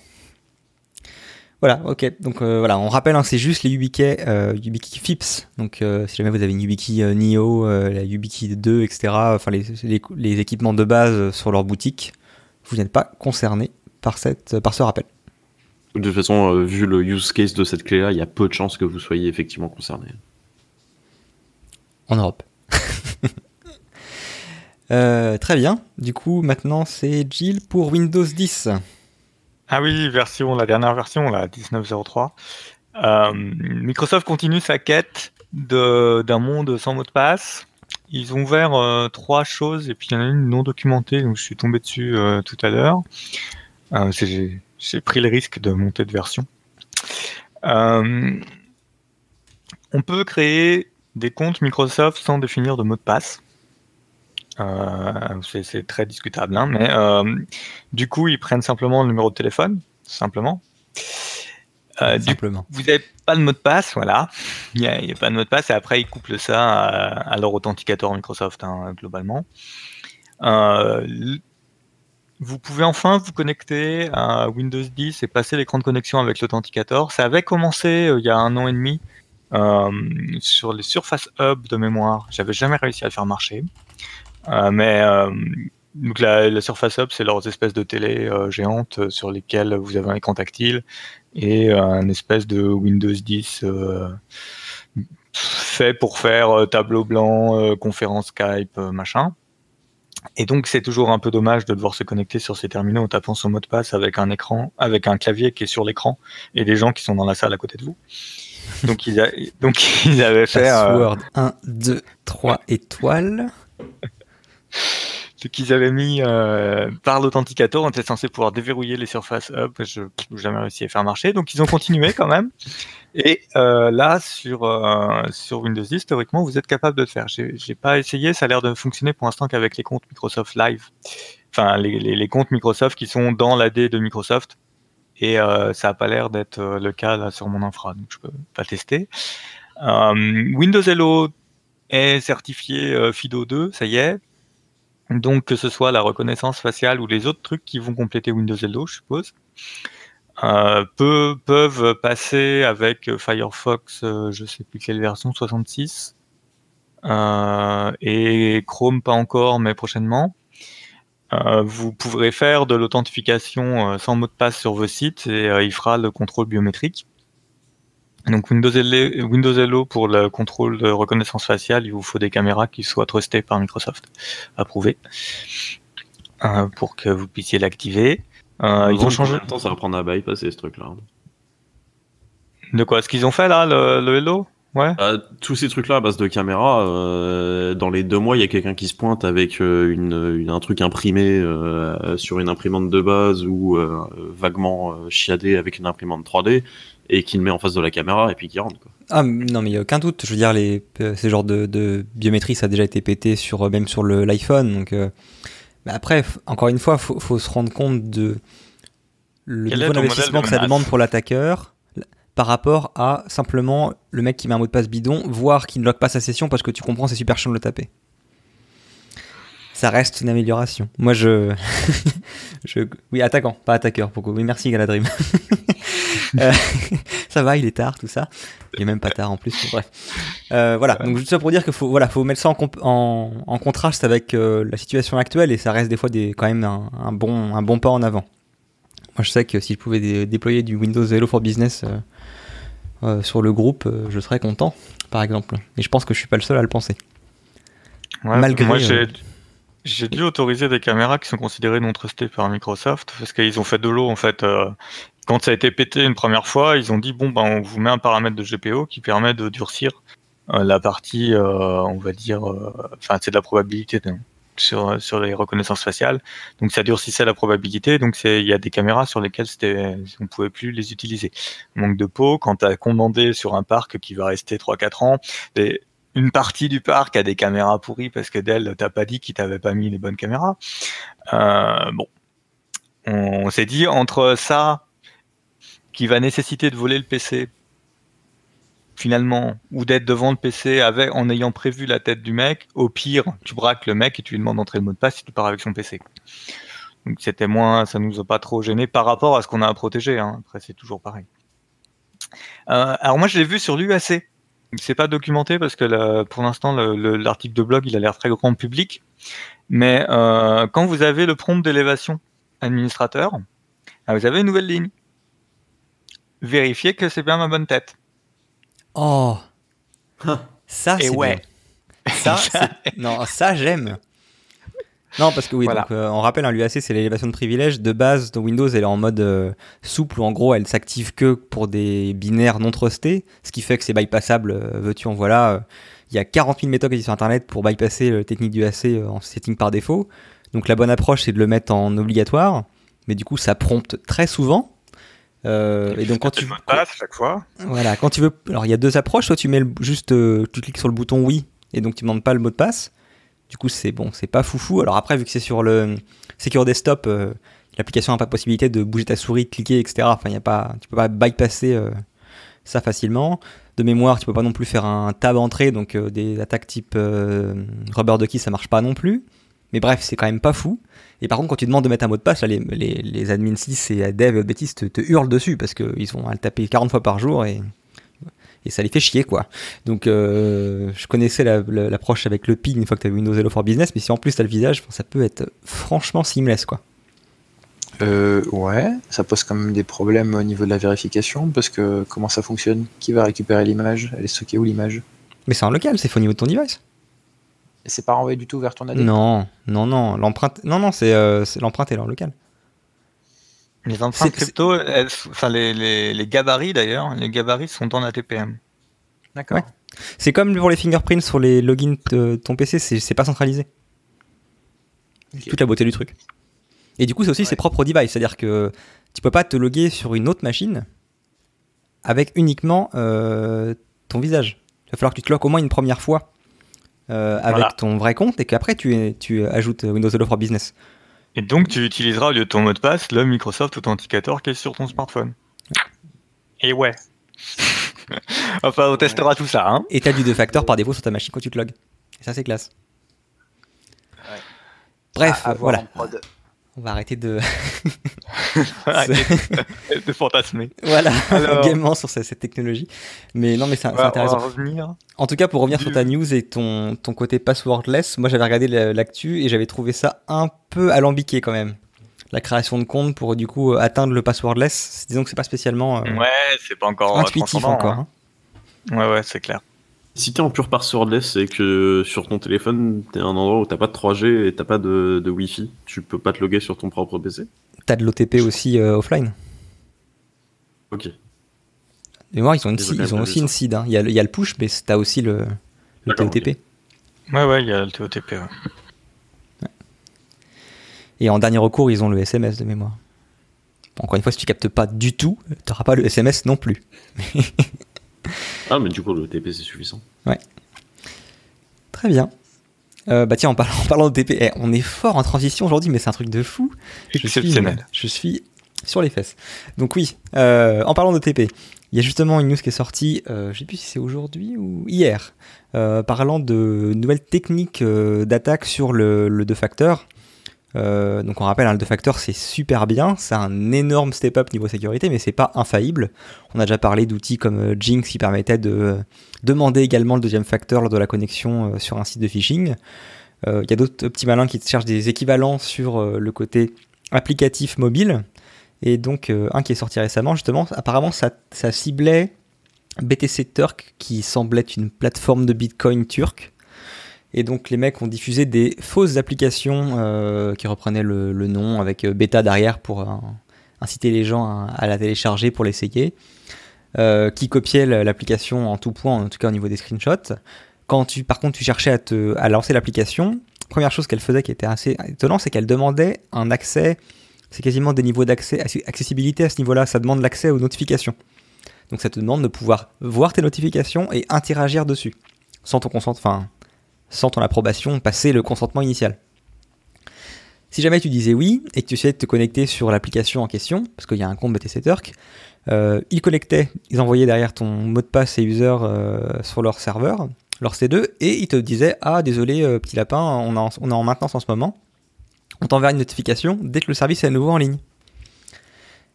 Voilà, ok. Donc euh, voilà, on rappelle, hein, c'est juste les YubiKey, euh, YubiKey FIPS. Donc euh, si jamais vous avez une YubiKey euh, Neo, euh, la YubiKey 2, etc., enfin les, les, les équipements de base sur leur boutique, vous n'êtes pas concerné par, cette, par ce rappel. De toute façon, vu le use case de cette clé-là, il y a peu de chances que vous soyez effectivement concerné. En Europe. <laughs> Très bien. Du coup, maintenant, c'est Jill pour Windows 10. Ah oui, version, la dernière version, la 19.03. Euh, Microsoft continue sa quête d'un monde sans mot de passe. Ils ont ouvert euh, trois choses et puis il y en a une non documentée, donc je suis tombé dessus euh, tout à l'heure. J'ai pris le risque de monter de version. On peut créer des comptes Microsoft sans définir de mot de passe. Euh, c'est- très discutable, hein, mais euh, du coup, ils prennent simplement le numéro de téléphone, simplement. Euh, du vous n'avez pas de mot de passe, voilà. <laughs> Il n'y a, pas de mot de passe et après ils couplent ça à, à leur authenticateur Microsoft hein, globalement. Euh, vous pouvez enfin vous connecter à Windows 10 et passer l'écran de connexion avec l'authenticateur. Ça avait commencé euh, il y a un an et demi sur les Surface Hub de mémoire. J'avais jamais réussi à le faire marcher. Euh, mais euh, donc la, Surface Hub, c'est leurs espèces de télé euh, géantes sur lesquelles vous avez un écran tactile et un espèce de Windows 10 euh, fait pour faire tableau blanc, conférence Skype, machin. Et donc c'est toujours un peu dommage de devoir se connecter sur ces terminaux en tapant son mot de passe avec un écran, avec un clavier qui est sur l'écran et des gens qui sont dans la salle à côté de vous. Donc ils, a- donc, <laughs> ils avaient fait Password 1, 2, 3 étoiles. Ce qu'ils avaient mis euh, par l'authenticateur, on était censé pouvoir déverrouiller les Surface Hub. Je n'ai jamais réussi à faire marcher, donc ils ont continué quand même. Et euh, là, sur, euh, Windows 10, théoriquement, vous êtes capable de le faire. J'ai j'ai pas essayé, ça a l'air de fonctionner pour l'instant qu'avec les comptes Microsoft Live. Enfin, les, comptes Microsoft qui sont dans l'AD de Microsoft. Et ça n'a pas l'air d'être le cas sur mon infra, donc je peux pas tester. Windows Hello est certifié euh, FIDO 2, ça y est. Donc que ce soit la reconnaissance faciale ou les autres trucs qui vont compléter Windows Hello, je suppose, euh, peu, peuvent passer avec Firefox, euh, je sais plus quelle version, 66, euh, et Chrome pas encore, mais prochainement. Euh, vous pourrez faire de l'authentification euh, sans mot de passe sur vos sites et euh, il fera le contrôle biométrique. Donc Windows Hello, Windows pour le contrôle de reconnaissance faciale, il vous faut des caméras qui soient trustées par Microsoft, approuvées, euh, pour que vous puissiez l'activer. Euh, ils ont changé temps ça va prendre à bypasser ce truc-là de quoi Ce qu'ils ont fait là, le, le Hello Ouais. Ah, Tous ces trucs-là à base de caméra, euh, dans les deux mois, il y a quelqu'un qui se pointe avec euh, une, une- un truc imprimé euh, sur une imprimante de base ou euh, vaguement euh, chiadé avec une imprimante 3D et qui le met en face de la caméra et puis qui rentre. Quoi. Ah non, mais il n'y a aucun doute. Je veux dire, les, euh, ces genres de, de biométrie, ça a déjà été pété sur, euh, même sur l'iPhone. Donc, euh, mais après, encore une fois, il faut, faut se rendre compte de le Quel niveau d'investissement que ça demande pour l'attaqueur par rapport à simplement le mec qui met un mot de passe bidon, voire qui ne lock pas sa session parce que tu comprends, c'est super chiant de le taper. Ça reste une amélioration. Moi, je. <laughs> je... Oui, attaquant, pas attaqueur. Beaucoup. Oui, merci, Galadrim. <laughs> Euh, <laughs> ça va, il est tard, tout ça. Il est même pas tard en plus. Bref. Euh, voilà. Donc juste ça pour dire qu'il faut, voilà, faut mettre ça en, en, en contraste avec euh, la situation actuelle et ça reste des fois des, quand même un, un, bon, un bon pas en avant. Moi, je sais que si je pouvais dé déployer du Windows Hello for Business sur le groupe, je serais content, par exemple. Et je pense que je suis pas le seul à le penser. Ouais, Malgré. Moi, j'ai dû autoriser des caméras qui sont considérées non trustées par Microsoft parce qu'ils ont fait de l'eau en fait. Euh, quand ça a été pété une première fois, ils ont dit bon ben on vous met un paramètre de GPO qui permet de durcir euh, la partie, euh, on va dire, enfin c'est de la probabilité sur sur les reconnaissances faciales. Donc ça durcissait la probabilité. Donc c'est il y a des caméras sur lesquelles c'était on pouvait plus les utiliser. Manque de peau quand tu as commandé sur un parc qui va rester 3-4 ans. Une partie du parc a des caméras pourries parce que Dell t'as pas dit qu'il t'avait pas mis les bonnes caméras. Euh, bon, on, s'est dit entre ça qui va nécessiter de voler le PC finalement ou d'être devant le PC en ayant prévu la tête du mec, au pire tu braques le mec et tu lui demandes d'entrer le mot de passe si tu pars avec son PC. Donc c'était moins, ça nous a pas trop gêné par rapport à ce qu'on a à protéger. Hein. Après c'est toujours pareil. Euh, alors moi je l'ai vu sur l'UAC c'est pas documenté parce que pour l'instant l'article de blog il a l'air très grand public. Mais euh, quand vous avez le prompt d'élévation administrateur, ah, vous avez une nouvelle ligne. Vérifiez que c'est bien ma bonne tête. Oh, <laughs> ça c'est ouais. Ça, <laughs> non, ça j'aime. Non, parce que oui, donc, euh, on rappelle, un l'UAC, c'est l'élévation de privilèges. De base, dans Windows, elle est en mode euh, souple, où en gros, elle s'active que pour des binaires non trustés, ce qui fait que c'est bypassable, euh, veux-tu en voilà. Il y a 40 000 méthodes sur Internet pour bypasser la technique du l'UAC en setting par défaut. Donc la bonne approche, c'est de le mettre en obligatoire, mais du coup, ça prompte très souvent. Et, donc quand tu passe chaque fois. Voilà, quand tu veux. Alors il y a deux approches. Soit tu mets juste, tu cliques sur le bouton oui, et donc tu ne demandes pas le mot de passe. Du coup, c'est bon, c'est pas foufou. Alors après, vu que c'est sur le Secure Desktop, euh, l'application n'a pas de possibilité de bouger ta souris, de cliquer, etc. Enfin, y a pas, tu peux pas bypasser euh, ça facilement. De mémoire, tu peux pas non plus faire un tab entrée, donc euh, des attaques type rubber ducky, ça marche pas non plus. Mais bref, c'est quand même pas fou. Et par contre, quand tu demandes de mettre un mot de passe, les, les, admins 6 et dev et bêtises te, te, hurlent dessus parce qu'ils vont à le taper 40 fois par jour et et ça les fait chier quoi. Donc euh, je connaissais l'approche avec le PIN une fois que tu as Windows Hello for Business, mais si en plus tu as le visage, ça peut être franchement seamless quoi. Euh, ouais, ça pose quand même des problèmes au niveau de la vérification parce que comment ça fonctionne? Qui va récupérer l'image? Elle est stockée où l'image? Mais c'est en local, c'est au niveau de ton device. Et c'est pas renvoyé du tout vers ton AD Non, non, non, l'empreinte, non, non, c'est euh, l'empreinte est en local. Les empreintes crypto, enfin les, les, gabarits d'ailleurs, les gabarits sont dans la TPM. D'accord. C'est comme pour les fingerprints sur les logins de ton PC, c'est pas centralisé. Toute la beauté du truc. Et du coup, c'est aussi ses propres devices, c'est-à-dire que tu peux pas te loguer sur une autre machine avec uniquement euh, ton visage. Il va falloir que tu te logues au moins une première fois euh, avec ton vrai compte et qu'après tu, tu ajoutes Windows Hello for Business. Et donc, tu utiliseras au lieu de ton mot de passe le Microsoft Authenticator qui est sur ton smartphone. Et ouais. <laughs> enfin, on testera tout ça. Hein. Et t'as du deux facteurs par défaut sur ta machine quand tu te logs. Et ça, c'est classe. Bref, voilà. On va arrêter de. <laughs> <laughs> de fantasmer. Voilà, <laughs> Alors... gaiement sur cette, technologie. Mais non, mais c'est intéressant. revenir. En tout cas, pour revenir sur ta news et ton, ton côté passwordless, moi j'avais regardé l'actu et j'avais trouvé ça un peu alambiqué quand même. La création de compte pour du coup atteindre le passwordless, disons que c'est pas spécialement. Euh, ouais, c'est pas encore intuitif encore. Hein. Hein. Ouais, ouais, c'est clair. Si t'es en pur passwordless et que sur ton téléphone, t'es un endroit où t'as pas de 3G et t'as pas de, de Wi-Fi, tu peux pas te loguer sur ton propre PC T'as de l'OTP aussi euh, offline. Ok. Mais moi, ils ont, une ils ont aussi une seed. Hein. Il, y a, il, y a, le push, mais t'as aussi le, le TOTP. Ouais, ouais, il y a le TOTP. Ouais. Et en dernier recours, ils ont le SMS de mémoire. Encore une fois, si tu captes pas du tout, t'auras pas le SMS non plus. <laughs> Ah, mais du coup, le TP, c'est suffisant. Ouais. Très bien. Euh, bah tiens, en parlant, <laughs> en parlant de TP, eh, on est fort en transition aujourd'hui, mais c'est un truc de fou. Je suis, je suis sur les fesses. Donc oui, euh, en parlant de TP, il y a justement une news qui est sortie, euh, je sais plus si c'est aujourd'hui ou hier, euh, parlant de nouvelles techniques d'attaque sur le, le deux facteurs. Euh, donc on rappelle, un hein, le c'est super bien, c'est un énorme step-up niveau sécurité, mais c'est pas infaillible. On a déjà parlé d'outils comme euh, Jinx qui permettait de euh, demander également le deuxième facteur lors de la connexion sur un site de phishing. Il y a d'autres petits malins qui cherchent des équivalents sur le côté applicatif mobile. Et donc un qui est sorti récemment, justement, apparemment ça, ciblait BTC Turk, qui semblait une plateforme de Bitcoin turc. Et donc les mecs ont diffusé des fausses applications euh, qui reprenaient le, nom avec euh, bêta derrière pour euh, inciter les gens à, la télécharger pour l'essayer, qui copiaient l'application en tout point, en tout cas au niveau des screenshots. Quand tu, par contre, tu cherchais à, lancer l'application, première chose qu'elle faisait qui était assez étonnant, c'est qu'elle demandait un accès. C'est quasiment des niveaux d'accès, accessibilité à ce niveau-là. Ça demande l'accès aux notifications. Donc ça te demande de pouvoir voir tes notifications et interagir dessus, sans ton consentement, sans ton approbation, passer le consentement initial. Si jamais tu disais oui et que tu essayais de te connecter sur l'application en question, parce qu'il y a un compte BTC Turk, euh, ils collectaient, ils envoyaient derrière ton mot de passe et user euh, sur leur serveur, leur C2, et ils te disaient Ah, désolé, euh, petit lapin, on, est en maintenance en ce moment. On t'enverra une notification dès que le service est à nouveau en ligne.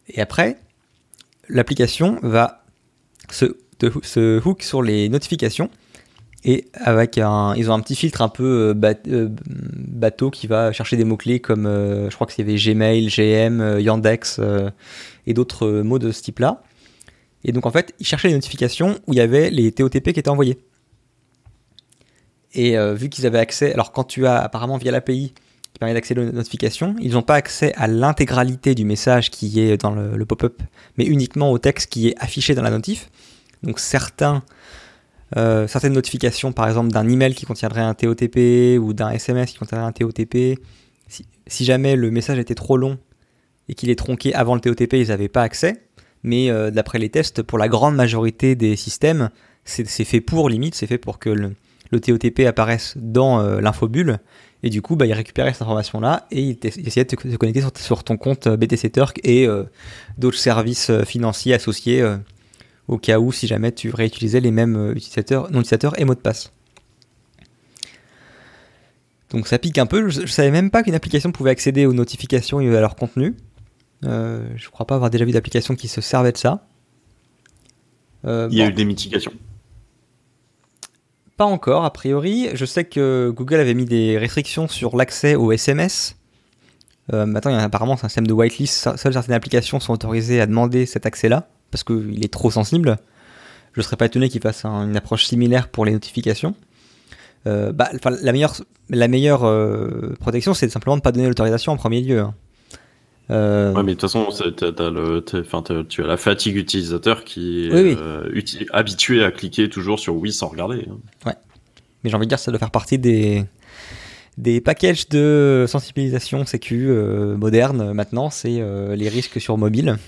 Et après, l'application va se hook sur les notifications et avec un, ils ont un petit filtre un peu euh, euh, bateau qui va chercher des mots-clés comme, euh, je crois qu'il y avait Gmail, GM, Yandex et d'autres mots de ce type-là. Et donc en fait, ils cherchaient les notifications où il y avait les TOTP qui étaient envoyés. Et vu qu'ils avaient accès, alors quand tu as apparemment via l'API qui permet d'accéder aux notifications, ils n'ont pas accès à l'intégralité du message qui est dans le, le pop-up, mais uniquement au texte qui est affiché dans la notif. Donc certains euh, certaines notifications, par exemple d'un email qui contiendrait un TOTP ou d'un SMS qui contiendrait un TOTP, si, jamais le message était trop long et qu'il est tronqué avant le TOTP, ils n'avaient pas accès. Mais euh, d'après les tests, pour la grande majorité des systèmes, c'est fait pour limite, c'est fait pour que le, TOTP apparaisse dans euh, l'infobulle. Et du coup, bah, ils récupéraient cette information-là et ils, essayaient de se connecter sur, ton compte BTC Turk et d'autres services financiers associés au cas où si jamais tu réutilisais les mêmes euh, utilisateurs, non utilisateurs et mots de passe. Donc ça pique un peu. Je, ne savais même pas qu'une application pouvait accéder aux notifications et à leur contenu. Euh, je crois pas avoir déjà vu d'application qui se servait de ça. Euh, Il y a eu des mitigations. Pas encore, a priori. Je sais que Google avait mis des restrictions sur l'accès aux SMS. maintenant, il y a apparemment un système de whitelist. Seules certaines applications sont autorisées à demander cet accès-là parce qu'il est trop sensible. Je ne serais pas étonné qu'il fasse une approche similaire pour les notifications. Euh, bah, la meilleure, la meilleure euh, protection, c'est simplement de ne pas donner l'autorisation en premier lieu. Hein. Euh, ouais, mais de toute façon, tu as la fatigue utilisateur qui est habitué à cliquer toujours sur oui sans regarder. Hein. Ouais. Mais j'ai envie de dire, ça doit faire partie des, des packages de sensibilisation sécu moderne maintenant, c'est les risques sur mobile.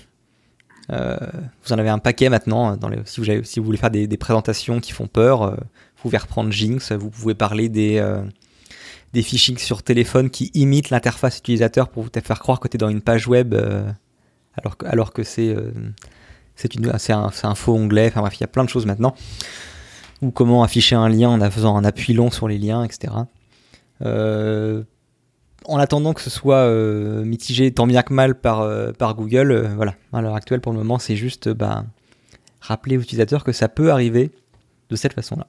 Euh, vous en avez un paquet maintenant. Les, si, vous voulez faire des, présentations qui font peur, euh, vous pouvez reprendre Jinx. Vous pouvez parler des, euh, des phishing sur téléphone qui imitent l'interface utilisateur pour vous faire croire que tu es dans une page web alors que, c'est c'est un, faux onglet. Enfin bref, il y a plein de choses maintenant. Ou comment afficher un lien en faisant un appui long sur les liens, etc. Euh, en attendant que ce soit euh, mitigé tant bien que mal par, euh, par Google, euh, voilà, à l'heure actuelle pour le moment, c'est juste bah, rappeler aux utilisateurs que ça peut arriver de cette façon-là.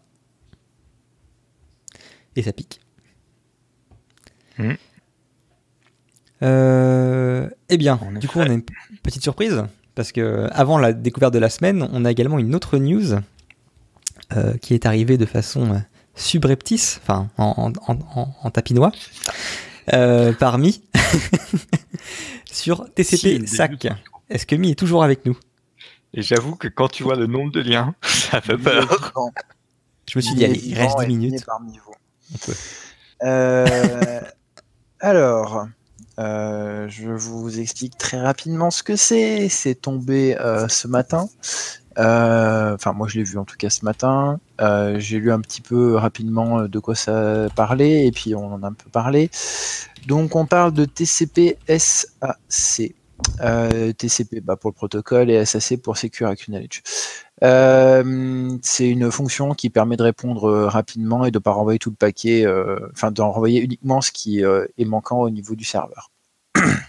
Et ça pique. Mmh. eh bien, du coup, on a une petite surprise parce que avant la découverte de la semaine, on a également une autre news qui est arrivée de façon subreptice, enfin en, en tapinois. Euh, parmi <laughs> sur TCP SAC. Est-ce que Mi est toujours avec nous? Et j'avoue que quand tu vois le nombre de liens, <laughs> ça fait peur. Je me suis dit, allez, il reste 10 minutes. Euh, <laughs> alors, euh, je vous explique très rapidement ce que c'est. C'est tombé ce matin. Euh, enfin, moi, je l'ai vu en tout cas ce matin. Euh, j'ai lu un petit peu rapidement euh, de quoi ça parlait et puis on en a un peu parlé. Donc, on parle de TCP SAC. TCP bah, pour le protocole et SAC pour Secure. Euh, c'est une fonction qui permet de répondre rapidement et de ne pas renvoyer tout le paquet, enfin d'en renvoyer uniquement ce qui est manquant au niveau du serveur. <clears throat>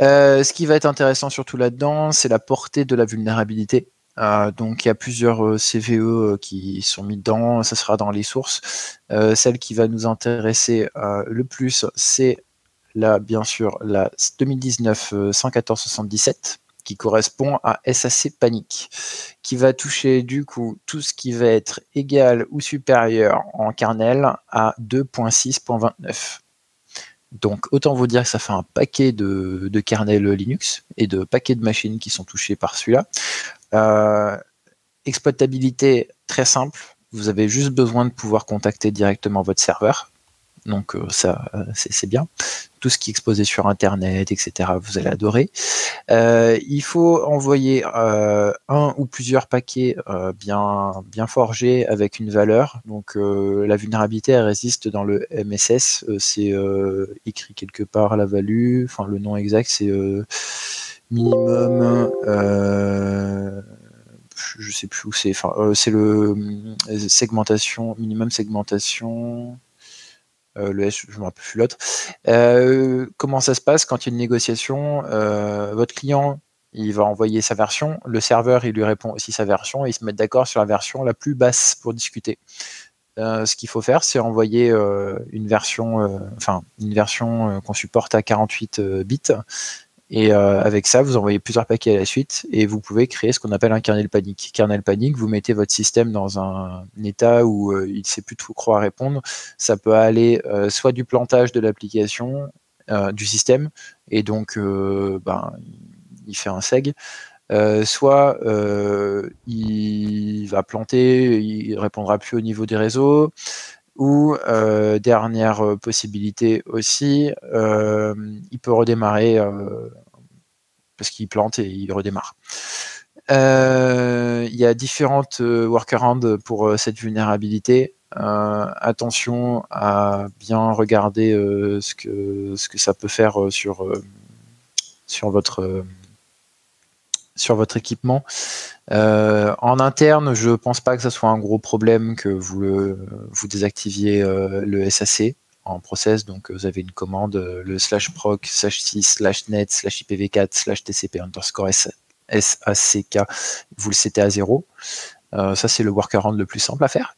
ce qui va être intéressant surtout là-dedans, c'est la portée de la vulnérabilité. Euh, donc il y a plusieurs euh, CVE euh, qui sont mis dedans, ça sera dans les sources. celle qui va nous intéresser le plus, c'est là bien sûr la 2019 11477 qui correspond à SAC Panic, qui va toucher du coup tout ce qui va être égal ou supérieur en kernel à 2.6.29. Donc autant vous dire que ça fait un paquet de, de kernel Linux et de paquets de machines qui sont touchées par celui-là. Euh, exploitabilité très simple. Vous avez juste besoin de pouvoir contacter directement votre serveur. Donc euh, ça, euh, c'est bien. Tout ce qui est exposé sur Internet, etc., vous allez adorer. il faut envoyer un ou plusieurs paquets bien, bien forgés avec une valeur. Donc la vulnérabilité, elle résiste dans le MSS. c'est écrit quelque part la value. Enfin, le nom exact, c'est minimum, euh, je sais plus où c'est, enfin, euh, c'est le euh, segmentation, minimum segmentation. Le S, je me rappelle plus l'autre. comment ça se passe quand il y a une négociation Votre client, il va envoyer sa version, le serveur, il lui répond aussi sa version, et ils se mettent d'accord sur la version la plus basse pour discuter. ce qu'il faut faire, c'est envoyer une version, enfin une version qu'on supporte à 48 bits et euh, avec ça, vous envoyez plusieurs paquets à la suite et vous pouvez créer ce qu'on appelle un kernel panique. Kernel panique, vous mettez votre système dans un, état où euh, il ne sait plus trop quoi répondre. Ça peut aller euh, soit du plantage de l'application, du système, et donc ben, il fait un seg. soit il va planter, il répondra plus au niveau des réseaux, ou euh, dernière euh, possibilité aussi, euh, il peut redémarrer parce qu'il plante et il redémarre. il y a différentes workarounds pour cette vulnérabilité. attention à bien regarder ce, que, ce que ça peut faire sur, sur votre sur votre équipement. Euh, en interne, je pense pas que ce soit un gros problème que vous, vous désactiviez euh, le SAC en process. Donc, vous avez une commande, euh, le slash proc, slash 6, slash net, slash IPv4, slash TCP underscore SACK, vous le setez à 0. ça, c'est le workaround le plus simple à faire.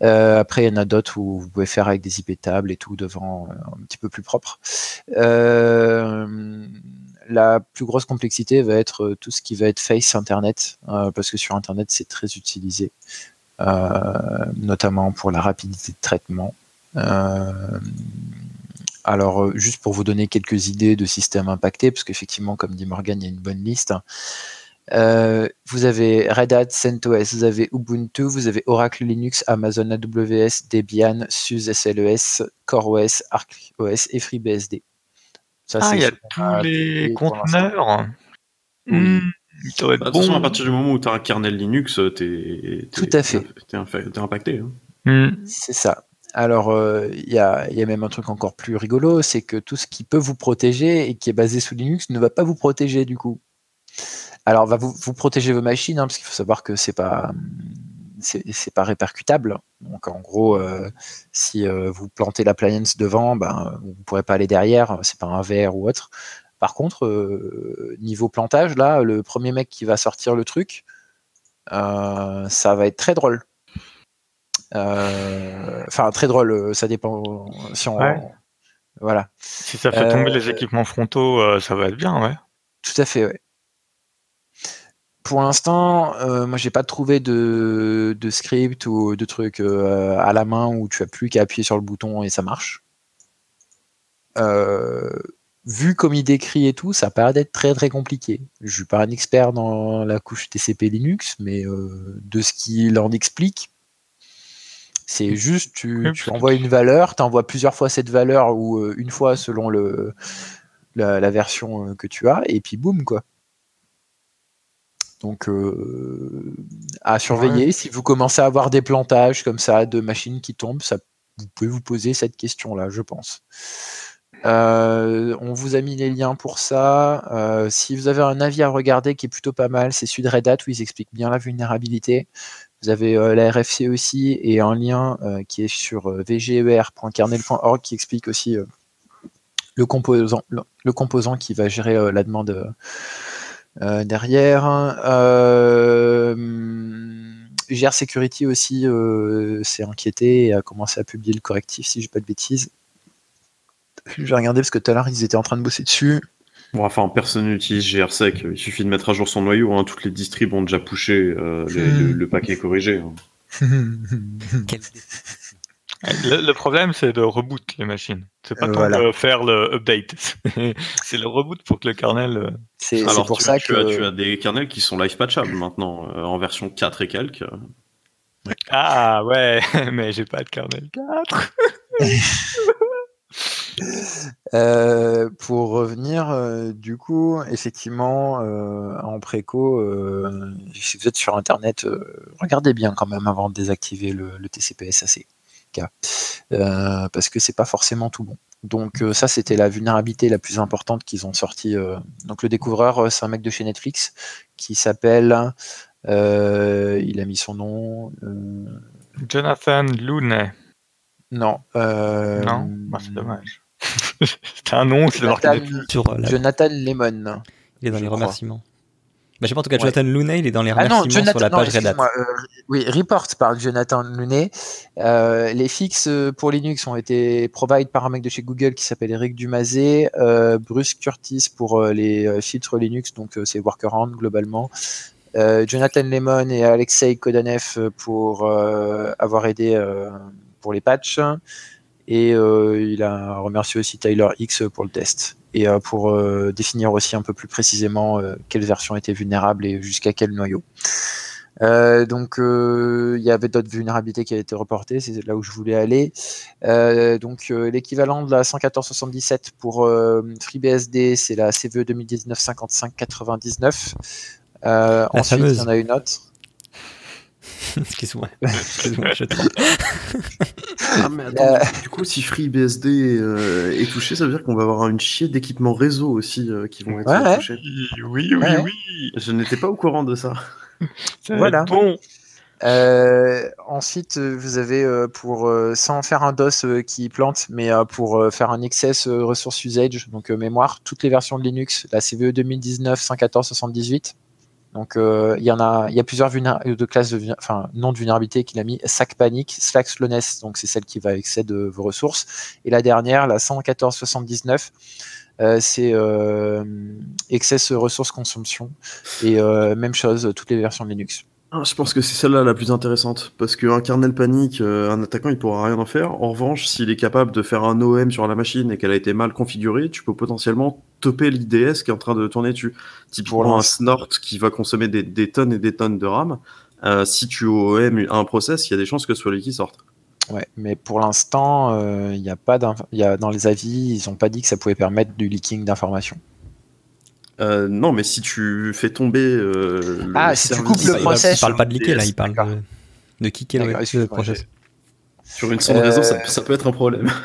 après, il y en a d'autres où vous pouvez faire avec des IP tables et tout devant, un petit peu plus propre. Euh, la plus grosse complexité va être euh, tout ce qui va être face Internet, euh, parce que sur Internet, c'est très utilisé, euh, notamment pour la rapidité de traitement. alors, juste pour vous donner quelques idées de systèmes impactés, parce qu'effectivement, comme dit Morgan, il y a une bonne liste. vous avez Red Hat, CentOS, vous avez Ubuntu, vous avez Oracle Linux, Amazon AWS, Debian, SUSE SLES, CoreOS, ArcOS et FreeBSD ah, il y a tous les conteneurs. Hmm, bah, attention, à partir du moment où tu as un kernel Linux, tu Tout à fait. es, impacté. Hein. Hmm. C'est ça. Alors, euh, il y, a, même un truc encore plus rigolo, c'est que tout ce qui peut vous protéger et qui est basé sous Linux ne va pas vous protéger du coup. Alors, va vous, vous protéger vos machines, hein, parce qu'il faut savoir que c'est pas c'est pas répercutable. Donc en gros, euh, si euh, vous plantez l'appliance devant, ben, vous ne pourrez pas aller derrière, c'est pas un verre ou autre. Par contre, euh, niveau plantage, là, le premier mec qui va sortir le truc, ça va être très drôle. Enfin, très drôle, ça dépend si on. Voilà. Si ça fait tomber les équipements frontaux, ça va être bien, ouais. Tout à fait, ouais. Pour l'instant, euh, moi j'ai pas trouvé de, script ou de trucs euh, à la main où tu as plus qu'à appuyer sur le bouton et ça marche. Euh, vu comme il décrit et tout, ça paraît d'être très très compliqué. Je suis pas un expert dans la couche TCP Linux, mais de ce qu'il en explique, c'est juste tu, envoies une valeur, tu envoies plusieurs fois cette valeur ou une fois selon le, la version que tu as, et puis boum quoi. Donc euh, à surveiller. Si vous commencez à avoir des plantages comme ça de machines qui tombent, ça, vous pouvez vous poser cette question-là, je pense. on vous a mis les liens pour ça. si vous avez un avis à regarder qui est plutôt pas mal, c'est celui de Red Hat où ils expliquent bien la vulnérabilité. Vous avez la RFC aussi et un lien qui est sur vger.kernel.org qui explique aussi le composant, le, composant qui va gérer la demande derrière. GR Security aussi euh, s'est inquiété et a commencé à publier le correctif, si je dis pas de bêtises. Je vais regarder parce que tout à l'heure ils étaient en train de bosser dessus. Bon, enfin, personne n'utilise GRSec, il suffit de mettre à jour son noyau, hein. toutes les distribs ont déjà poussé euh, le, paquet corrigé. Hein. <laughs> <laughs> le, problème, c'est de reboot les machines. C'est pas euh, de faire le update. <laughs> c'est le reboot pour que le kernel. Euh, c'est pour ça que. tu as des kernels qui sont live patchables maintenant, en version 4 et quelques. Ah ouais, <laughs> mais j'ai pas de kernel 4. Euh, pour revenir, euh, du coup, effectivement, euh, en préco, si vous êtes sur Internet, regardez bien quand même avant de désactiver le, le TCP/SAC, parce que c'est pas forcément tout bon. Donc ça, c'était la vulnérabilité la plus importante qu'ils ont sorti. donc le découvreur, c'est un mec de chez Netflix qui s'appelle, il a mis son nom. Jonathan Looney. Non. non, bah, c'est dommage. <laughs> <laughs> C'était un nom, c'est sur euh, Jonathan Lemon. Il est dans les remerciements. Bah, je sais pas, en tout cas, Jonathan Looney, il est dans les remerciements ah non, Jonathan, sur la page Red Hat. Euh, oui, Report par Jonathan Looney. Euh, les fixes pour Linux ont été provided par un mec de chez Google qui s'appelle Eric Dumazé, Bruce Curtis pour les filtres Linux, donc c'est workaround globalement. Jonathan Lemon et Alexei Kodanev pour avoir aidé pour les patchs. Et euh, il a remercié aussi Tyler X pour le test et euh, pour euh, définir aussi un peu plus précisément quelle version était vulnérable et jusqu'à quel noyau. donc il y avait d'autres vulnérabilités qui avaient été reportées, c'est là où je voulais aller. donc l'équivalent de la 11477 pour FreeBSD, c'est la CVE 2019 55 99. ensuite, il y en a une autre. <laughs> Excuse-moi, <laughs> Excuse-moi, je ah, mais attends, euh. du coup, si FreeBSD euh, est touché, ça veut dire qu'on va avoir une chier d'équipements réseau aussi euh, qui vont être touchés. Oui, oui, oui. Je n'étais pas au courant de ça. <laughs> voilà. Bon. ensuite, vous avez pour sans faire un DOS qui plante, mais pour faire un excess ressource usage, donc mémoire, toutes les versions de Linux, la CVE 2019 114 78 donc euh, il y en a, il y a plusieurs de classes de, enfin nom de vulnérabilité qu'il a mis Sac Panic, Slack Slowness, donc c'est celle qui va excéder de vos ressources. Et la dernière, la 11479, euh, c'est euh, excess ressources consomption et euh, même chose toutes les versions de Linux. Ah, je pense que c'est celle-là la plus intéressante, parce qu'un kernel panique, euh, un attaquant, il pourra rien en faire. En revanche, s'il est capable de faire un OM sur la machine et qu'elle a été mal configurée, tu peux potentiellement topper l'IDS qui est en train de tourner dessus. Typiquement un snort qui va consommer des, tonnes et des tonnes de RAM. Euh, si tu OM un process, il y a des chances que ce soit lui qui sorte. Ouais, mais pour l'instant, euh, il n'y a pas y a, dans les avis, ils n'ont pas dit que ça pouvait permettre du leaking d'informations. Euh, non, mais si tu fais tomber. Euh, ah, si tu coupes le process. Il parle pas de liquer là, il parle de, de kicker le, process. Sur une sonde réseau, ça, ça, peut être un problème. <laughs>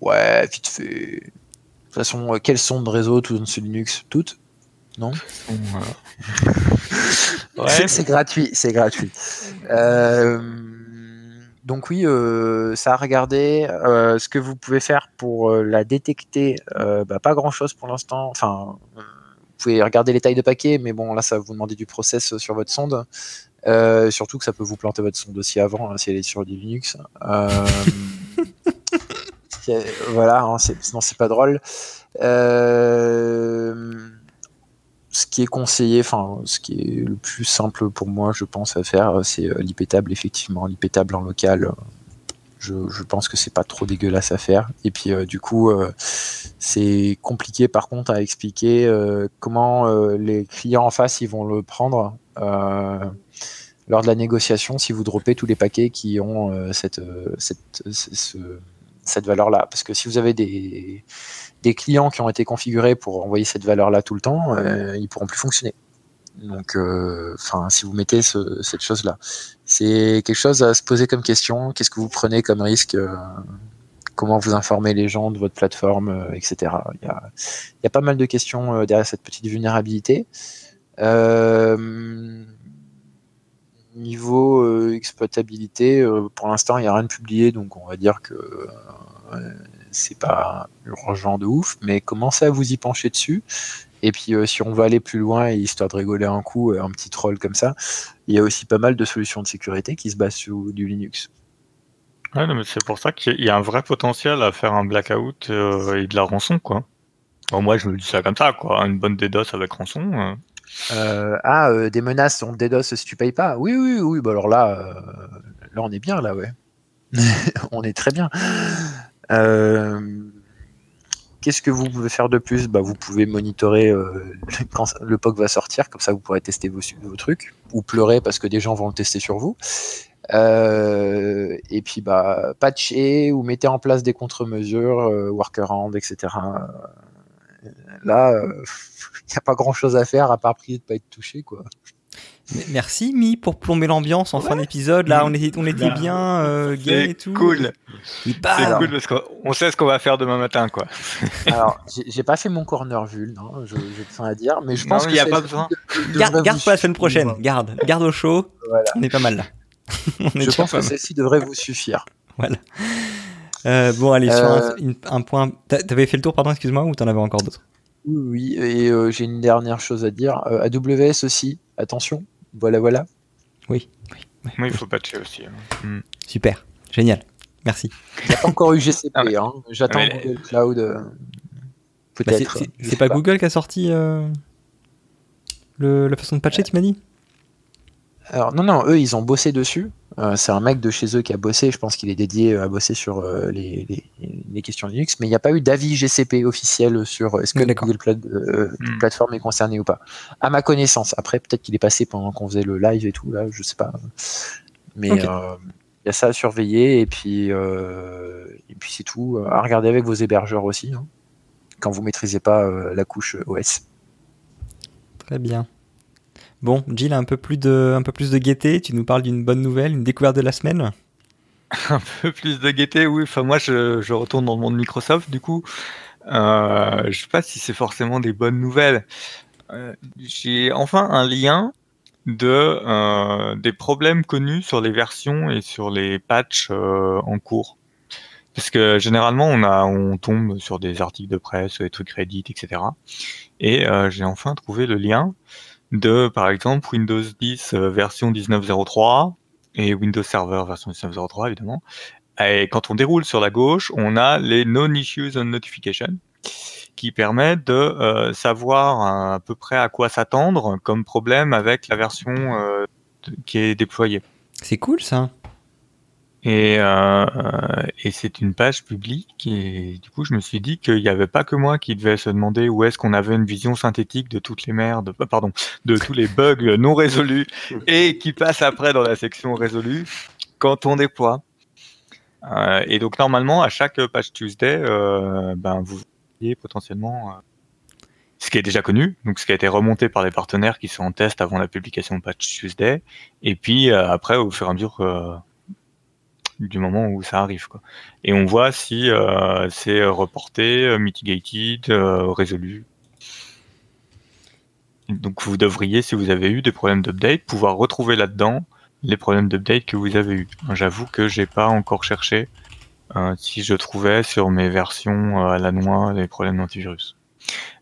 Ouais, vite fait. De toute façon, quelles sondes réseau toutes sur Linux Toutes? Non? <laughs> Ouais. C'est gratuit, c'est gratuit. Euh, donc oui, ça a regardé. ce que vous pouvez faire pour la détecter, bah, pas grand-chose pour l'instant. Enfin, vous pouvez regarder les tailles de paquets, mais bon, là, ça va vous demander du process sur votre sonde. surtout que ça peut vous planter votre sonde aussi avant, hein, si elle est sur du Linux. <laughs> voilà, hein, sinon c'est pas drôle. Euh, ce qui est conseillé, enfin, ce qui est le plus simple pour moi, je pense, à faire, c'est euh, l'IP-table, effectivement. l'IP-table en local, euh, je, pense que c'est pas trop dégueulasse à faire. Et puis, euh, du coup, c'est compliqué, par contre, à expliquer comment les clients en face, ils vont le prendre lors de la négociation si vous droppez tous les paquets qui ont cette, cette valeur-là. Parce que si vous avez des des clients qui ont été configurés pour envoyer cette valeur-là tout le temps, euh, ils pourront plus fonctionner. Donc, euh, enfin, si vous mettez cette chose-là, c'est quelque chose à se poser comme question. Qu'est-ce que vous prenez comme risque euh, comment vous informez les gens de votre plateforme, etc. Il y, a, il y, a, pas mal de questions derrière cette petite vulnérabilité. niveau exploitabilité, pour l'instant, il n'y a rien de publié, donc on va dire que c'est pas urgent de ouf, mais commencez à vous y pencher dessus. Et puis, si on va aller plus loin, histoire de rigoler un coup, un petit troll comme ça, il y a aussi pas mal de solutions de sécurité qui se basent sur du Linux. Ouais, mais c'est pour ça qu'il y a un vrai potentiel à faire un blackout euh, et de la rançon, quoi. moi, je me dis ça comme ça, quoi. Une bonne DDoS avec rançon. Euh. Euh, ah, des menaces on DDoS si tu payes pas. Oui, oui, oui. Bah alors là, là, on est bien, là, ouais. <laughs> on est très bien. Qu'est-ce que vous pouvez faire de plus? Bah, Vous pouvez monitorer <laughs> quand le POC va sortir, comme ça vous pourrez tester vos, trucs, ou pleurer parce que des gens vont le tester sur vous. Euh, et puis bah patcher ou mettez en place des contre-mesures, euh, workaround, etc. Euh, là, <laughs> il n'y a pas grand chose à faire à part prier de pas être touché quoi. Merci Mi pour plomber l'ambiance en fin d'épisode. Là, on était, on était bien euh, gay et tout. Cool. C'est cool parce qu'on sait ce qu'on va faire demain matin, quoi. <laughs> Alors, j'ai pas fait mon corner vul, non, je, je à dire, mais je pense qu'il n'y a pas besoin. garde, garde pour la semaine prochaine. Garde, garde au chaud. On est pas mal <laughs> là. je pense que celle-ci devrait vous suffire. Voilà. Euh, bon, allez, sur un, euh, point. T'avais fait le tour, pardon, excuse-moi, ou t'en avais encore d'autres? Oui, oui, et euh, j'ai une dernière chose à dire. AWS aussi, attention, voilà, voilà. Oui, oui. il faut patcher aussi. Hein. Hmm. Super, génial, merci. J'ai pas encore eu GCP, ah, hein. j'attends ah, Google Cloud. Bah, peut-être. c'est pas, Google qui a sorti le, la façon de patcher, tu m'as dit? Alors non, non, eux, ils ont bossé dessus. Euh, c'est un mec de chez eux qui a bossé. Je pense qu'il est dédié à bosser sur euh, les, les, questions Linux, mais il n'y a pas eu d'avis GCP officiel sur est-ce que la Google euh, hmm. Platform est concernée ou pas. À ma connaissance. Après, peut-être qu'il est passé pendant qu'on faisait le live et tout. Là, je sais pas. Mais il y a ça à surveiller et puis et puis c'est tout. À regarder avec vos hébergeurs aussi hein, quand vous maîtrisez pas la couche OS. Très bien. Bon, Jill, un peu plus de, un peu plus de gaieté. Tu nous parles d'une bonne nouvelle, une découverte de la semaine? <laughs> un peu plus de gaieté, oui. Enfin, moi, je, retourne dans le monde Microsoft, du coup. Euh, je ne sais pas si c'est forcément des bonnes nouvelles. Euh, j'ai enfin un lien de euh, des problèmes connus sur les versions et sur les patchs en cours. Parce que généralement, on, a, on tombe sur des articles de presse, des trucs Reddit, etc. Et j'ai enfin trouvé le lien de, par exemple, Windows 10 euh, version 19.03 et Windows Server version 19.03, évidemment. Et quand on déroule sur la gauche, on a les Non Issues on Notification qui permettent de euh, savoir à peu près à quoi s'attendre comme problème avec la version euh, qui est déployée. C'est cool ça. Et, euh, et c'est une page publique et du coup je me suis dit qu'il n'y avait pas que moi qui devais se demander où est-ce qu'on avait une vision synthétique de toutes les merdes, euh, pardon, de tous les bugs <laughs> non résolus et qui passent après dans la section résolue quand on déploie. Euh, et donc normalement à chaque page Tuesday, ben vous voyez potentiellement ce qui est déjà connu, donc ce qui a été remonté par les partenaires qui sont en test avant la publication de patch Tuesday, et puis après au fur et à mesure du moment où ça arrive. Quoi. Et on voit si euh, c'est reporté, euh, mitigated, euh, résolu. Donc vous devriez, si vous avez eu des problèmes d'update, pouvoir retrouver là-dedans les problèmes d'update que vous avez eu. J'avoue que j'ai pas encore cherché si je trouvais sur mes versions à la noix des problèmes d'antivirus.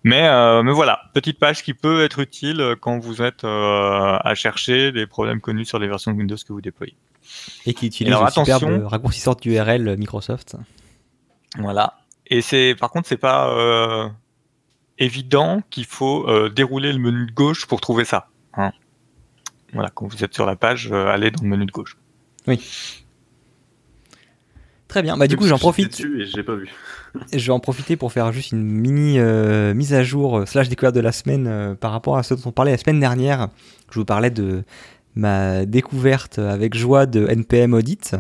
Mais, mais voilà, petite page qui peut être utile quand vous êtes à chercher des problèmes connus sur les versions de Windows que vous déployez. Et qui utilise le superbe raccourcisseur d'URL Microsoft. Voilà. Et c'est, par contre, c'est pas euh, évident qu'il faut euh, dérouler le menu de gauche pour trouver ça. Hein. Voilà, quand vous êtes sur la page, euh, allez dans le menu de gauche. Oui. Très bien. Bah, du coup, j'en profite. Et j'ai pas vu. <laughs> je vais en profiter pour faire juste une mini mise à jour slash découverte de la semaine par rapport à ce dont on parlait la semaine dernière. Je vous parlais de ma découverte avec joie de NPM Audit.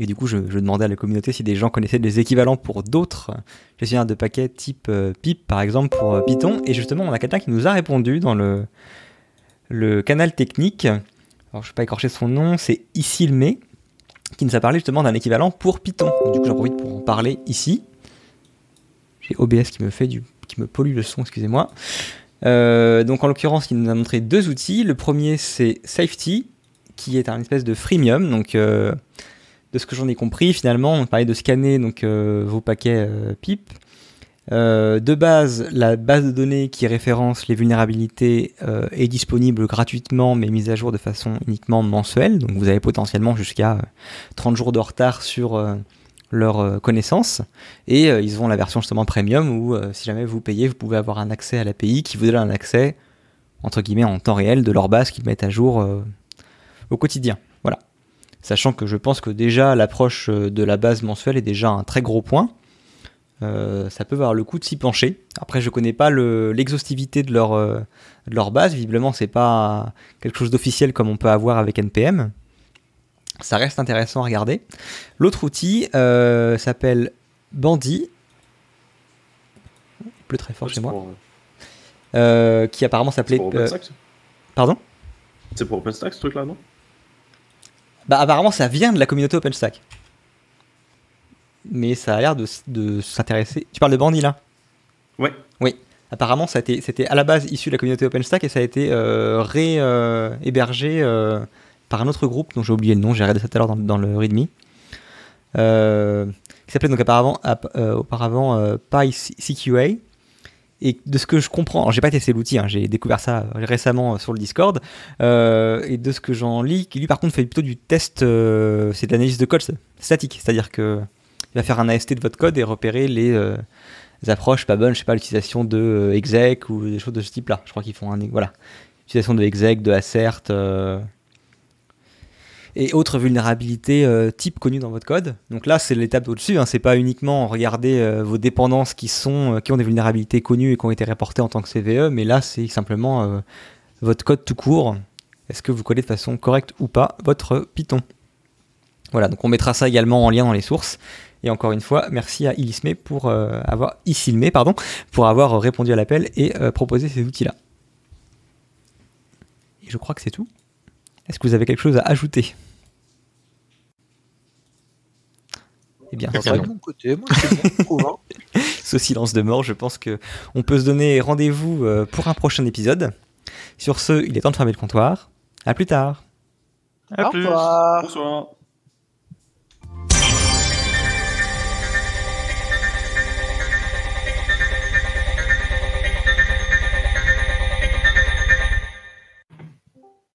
Et du coup, je, demandais à la communauté si des gens connaissaient des équivalents pour d'autres gestionnaires de paquets type euh, pip, par exemple, pour euh, Python. Et justement, on a quelqu'un qui nous a répondu dans le, le canal technique. Alors, je ne vais pas écorcher son nom, c'est Issilme. qui nous a parlé justement d'un équivalent pour Python. du coup, j'en profite pour en parler ici. J'ai OBS qui me fait du, qui me pollue le son, excusez-moi. Euh, donc en l'occurrence, il nous a montré deux outils. Le premier, c'est Safety, qui est un espèce de freemium. Donc euh, de ce que j'en ai compris, finalement, on parlait de scanner donc euh, vos paquets PIP. de base, la base de données qui référence les vulnérabilités est disponible gratuitement, mais mise à jour de façon uniquement mensuelle. Donc vous avez potentiellement jusqu'à 30 jours de retard sur leurs euh, connaissances et euh, ils ont la version justement premium où euh, si jamais vous payez vous pouvez avoir un accès à l'API qui vous donne un accès entre guillemets en temps réel de leur base qu'ils mettent à jour au quotidien. Voilà. Sachant que je pense que déjà l'approche de la base mensuelle est déjà un très gros point. Ça peut avoir le coup de s'y pencher. Après je connais pas l'exhaustivité de leur de leur base. Visiblement c'est pas quelque chose d'officiel comme on peut avoir avec npm ça reste intéressant à regarder. L'autre outil euh, s'appelle Bandy. Plus très fort chez moi. Euh, qui apparemment s'appelait. Euh, pardon? C'est pour OpenStack ce truc-là, non? Bah apparemment ça vient de la communauté OpenStack. Mais ça a l'air de, s'intéresser. Tu parles de Bandy là? Ouais. Oui. Apparemment, c'était à la base issu de la communauté OpenStack et ça a été ré-hébergé par un autre groupe dont j'ai oublié le nom, j'ai regardé ça tout à l'heure dans, le README, euh, qui s'appelait donc auparavant, euh, auparavant euh, PyCQA. Et de ce que je comprends, j'ai pas testé l'outil, hein, j'ai découvert ça récemment sur le Discord, et de ce que j'en lis, qui lui par contre fait plutôt du test, c'est de l'analyse de code statique, c'est-à-dire que il va faire un AST de votre code et repérer les, approches pas bonnes, je sais pas, l'utilisation de exec ou des choses de ce type-là. Je crois qu'ils font un, voilà, utilisation de exec, de assert, et autres vulnérabilités euh, type connues dans votre code. Donc là, c'est l'étape au-dessus. Hein. C'est pas uniquement regarder euh, vos dépendances qui sont euh, qui ont des vulnérabilités connues et qui ont été reportées en tant que CVE, mais là, c'est simplement votre code tout court. Est-ce que vous codez de façon correcte ou pas votre Python? Voilà. Donc on mettra ça également en lien dans les sources. Et encore une fois, merci à Ilisme pour avoir Isilme, pour avoir répondu à l'appel et proposé ces outils-là. Et je crois que c'est tout. Est-ce que vous avez quelque chose à ajouter? Eh bien, ça de mon côté, moi c'est bon, hein. <laughs> Ce silence de mort, je pense que on peut se donner rendez-vous euh, pour un prochain épisode. Sur ce, il est temps de fermer le comptoir. À plus tard. À plus. Bonsoir.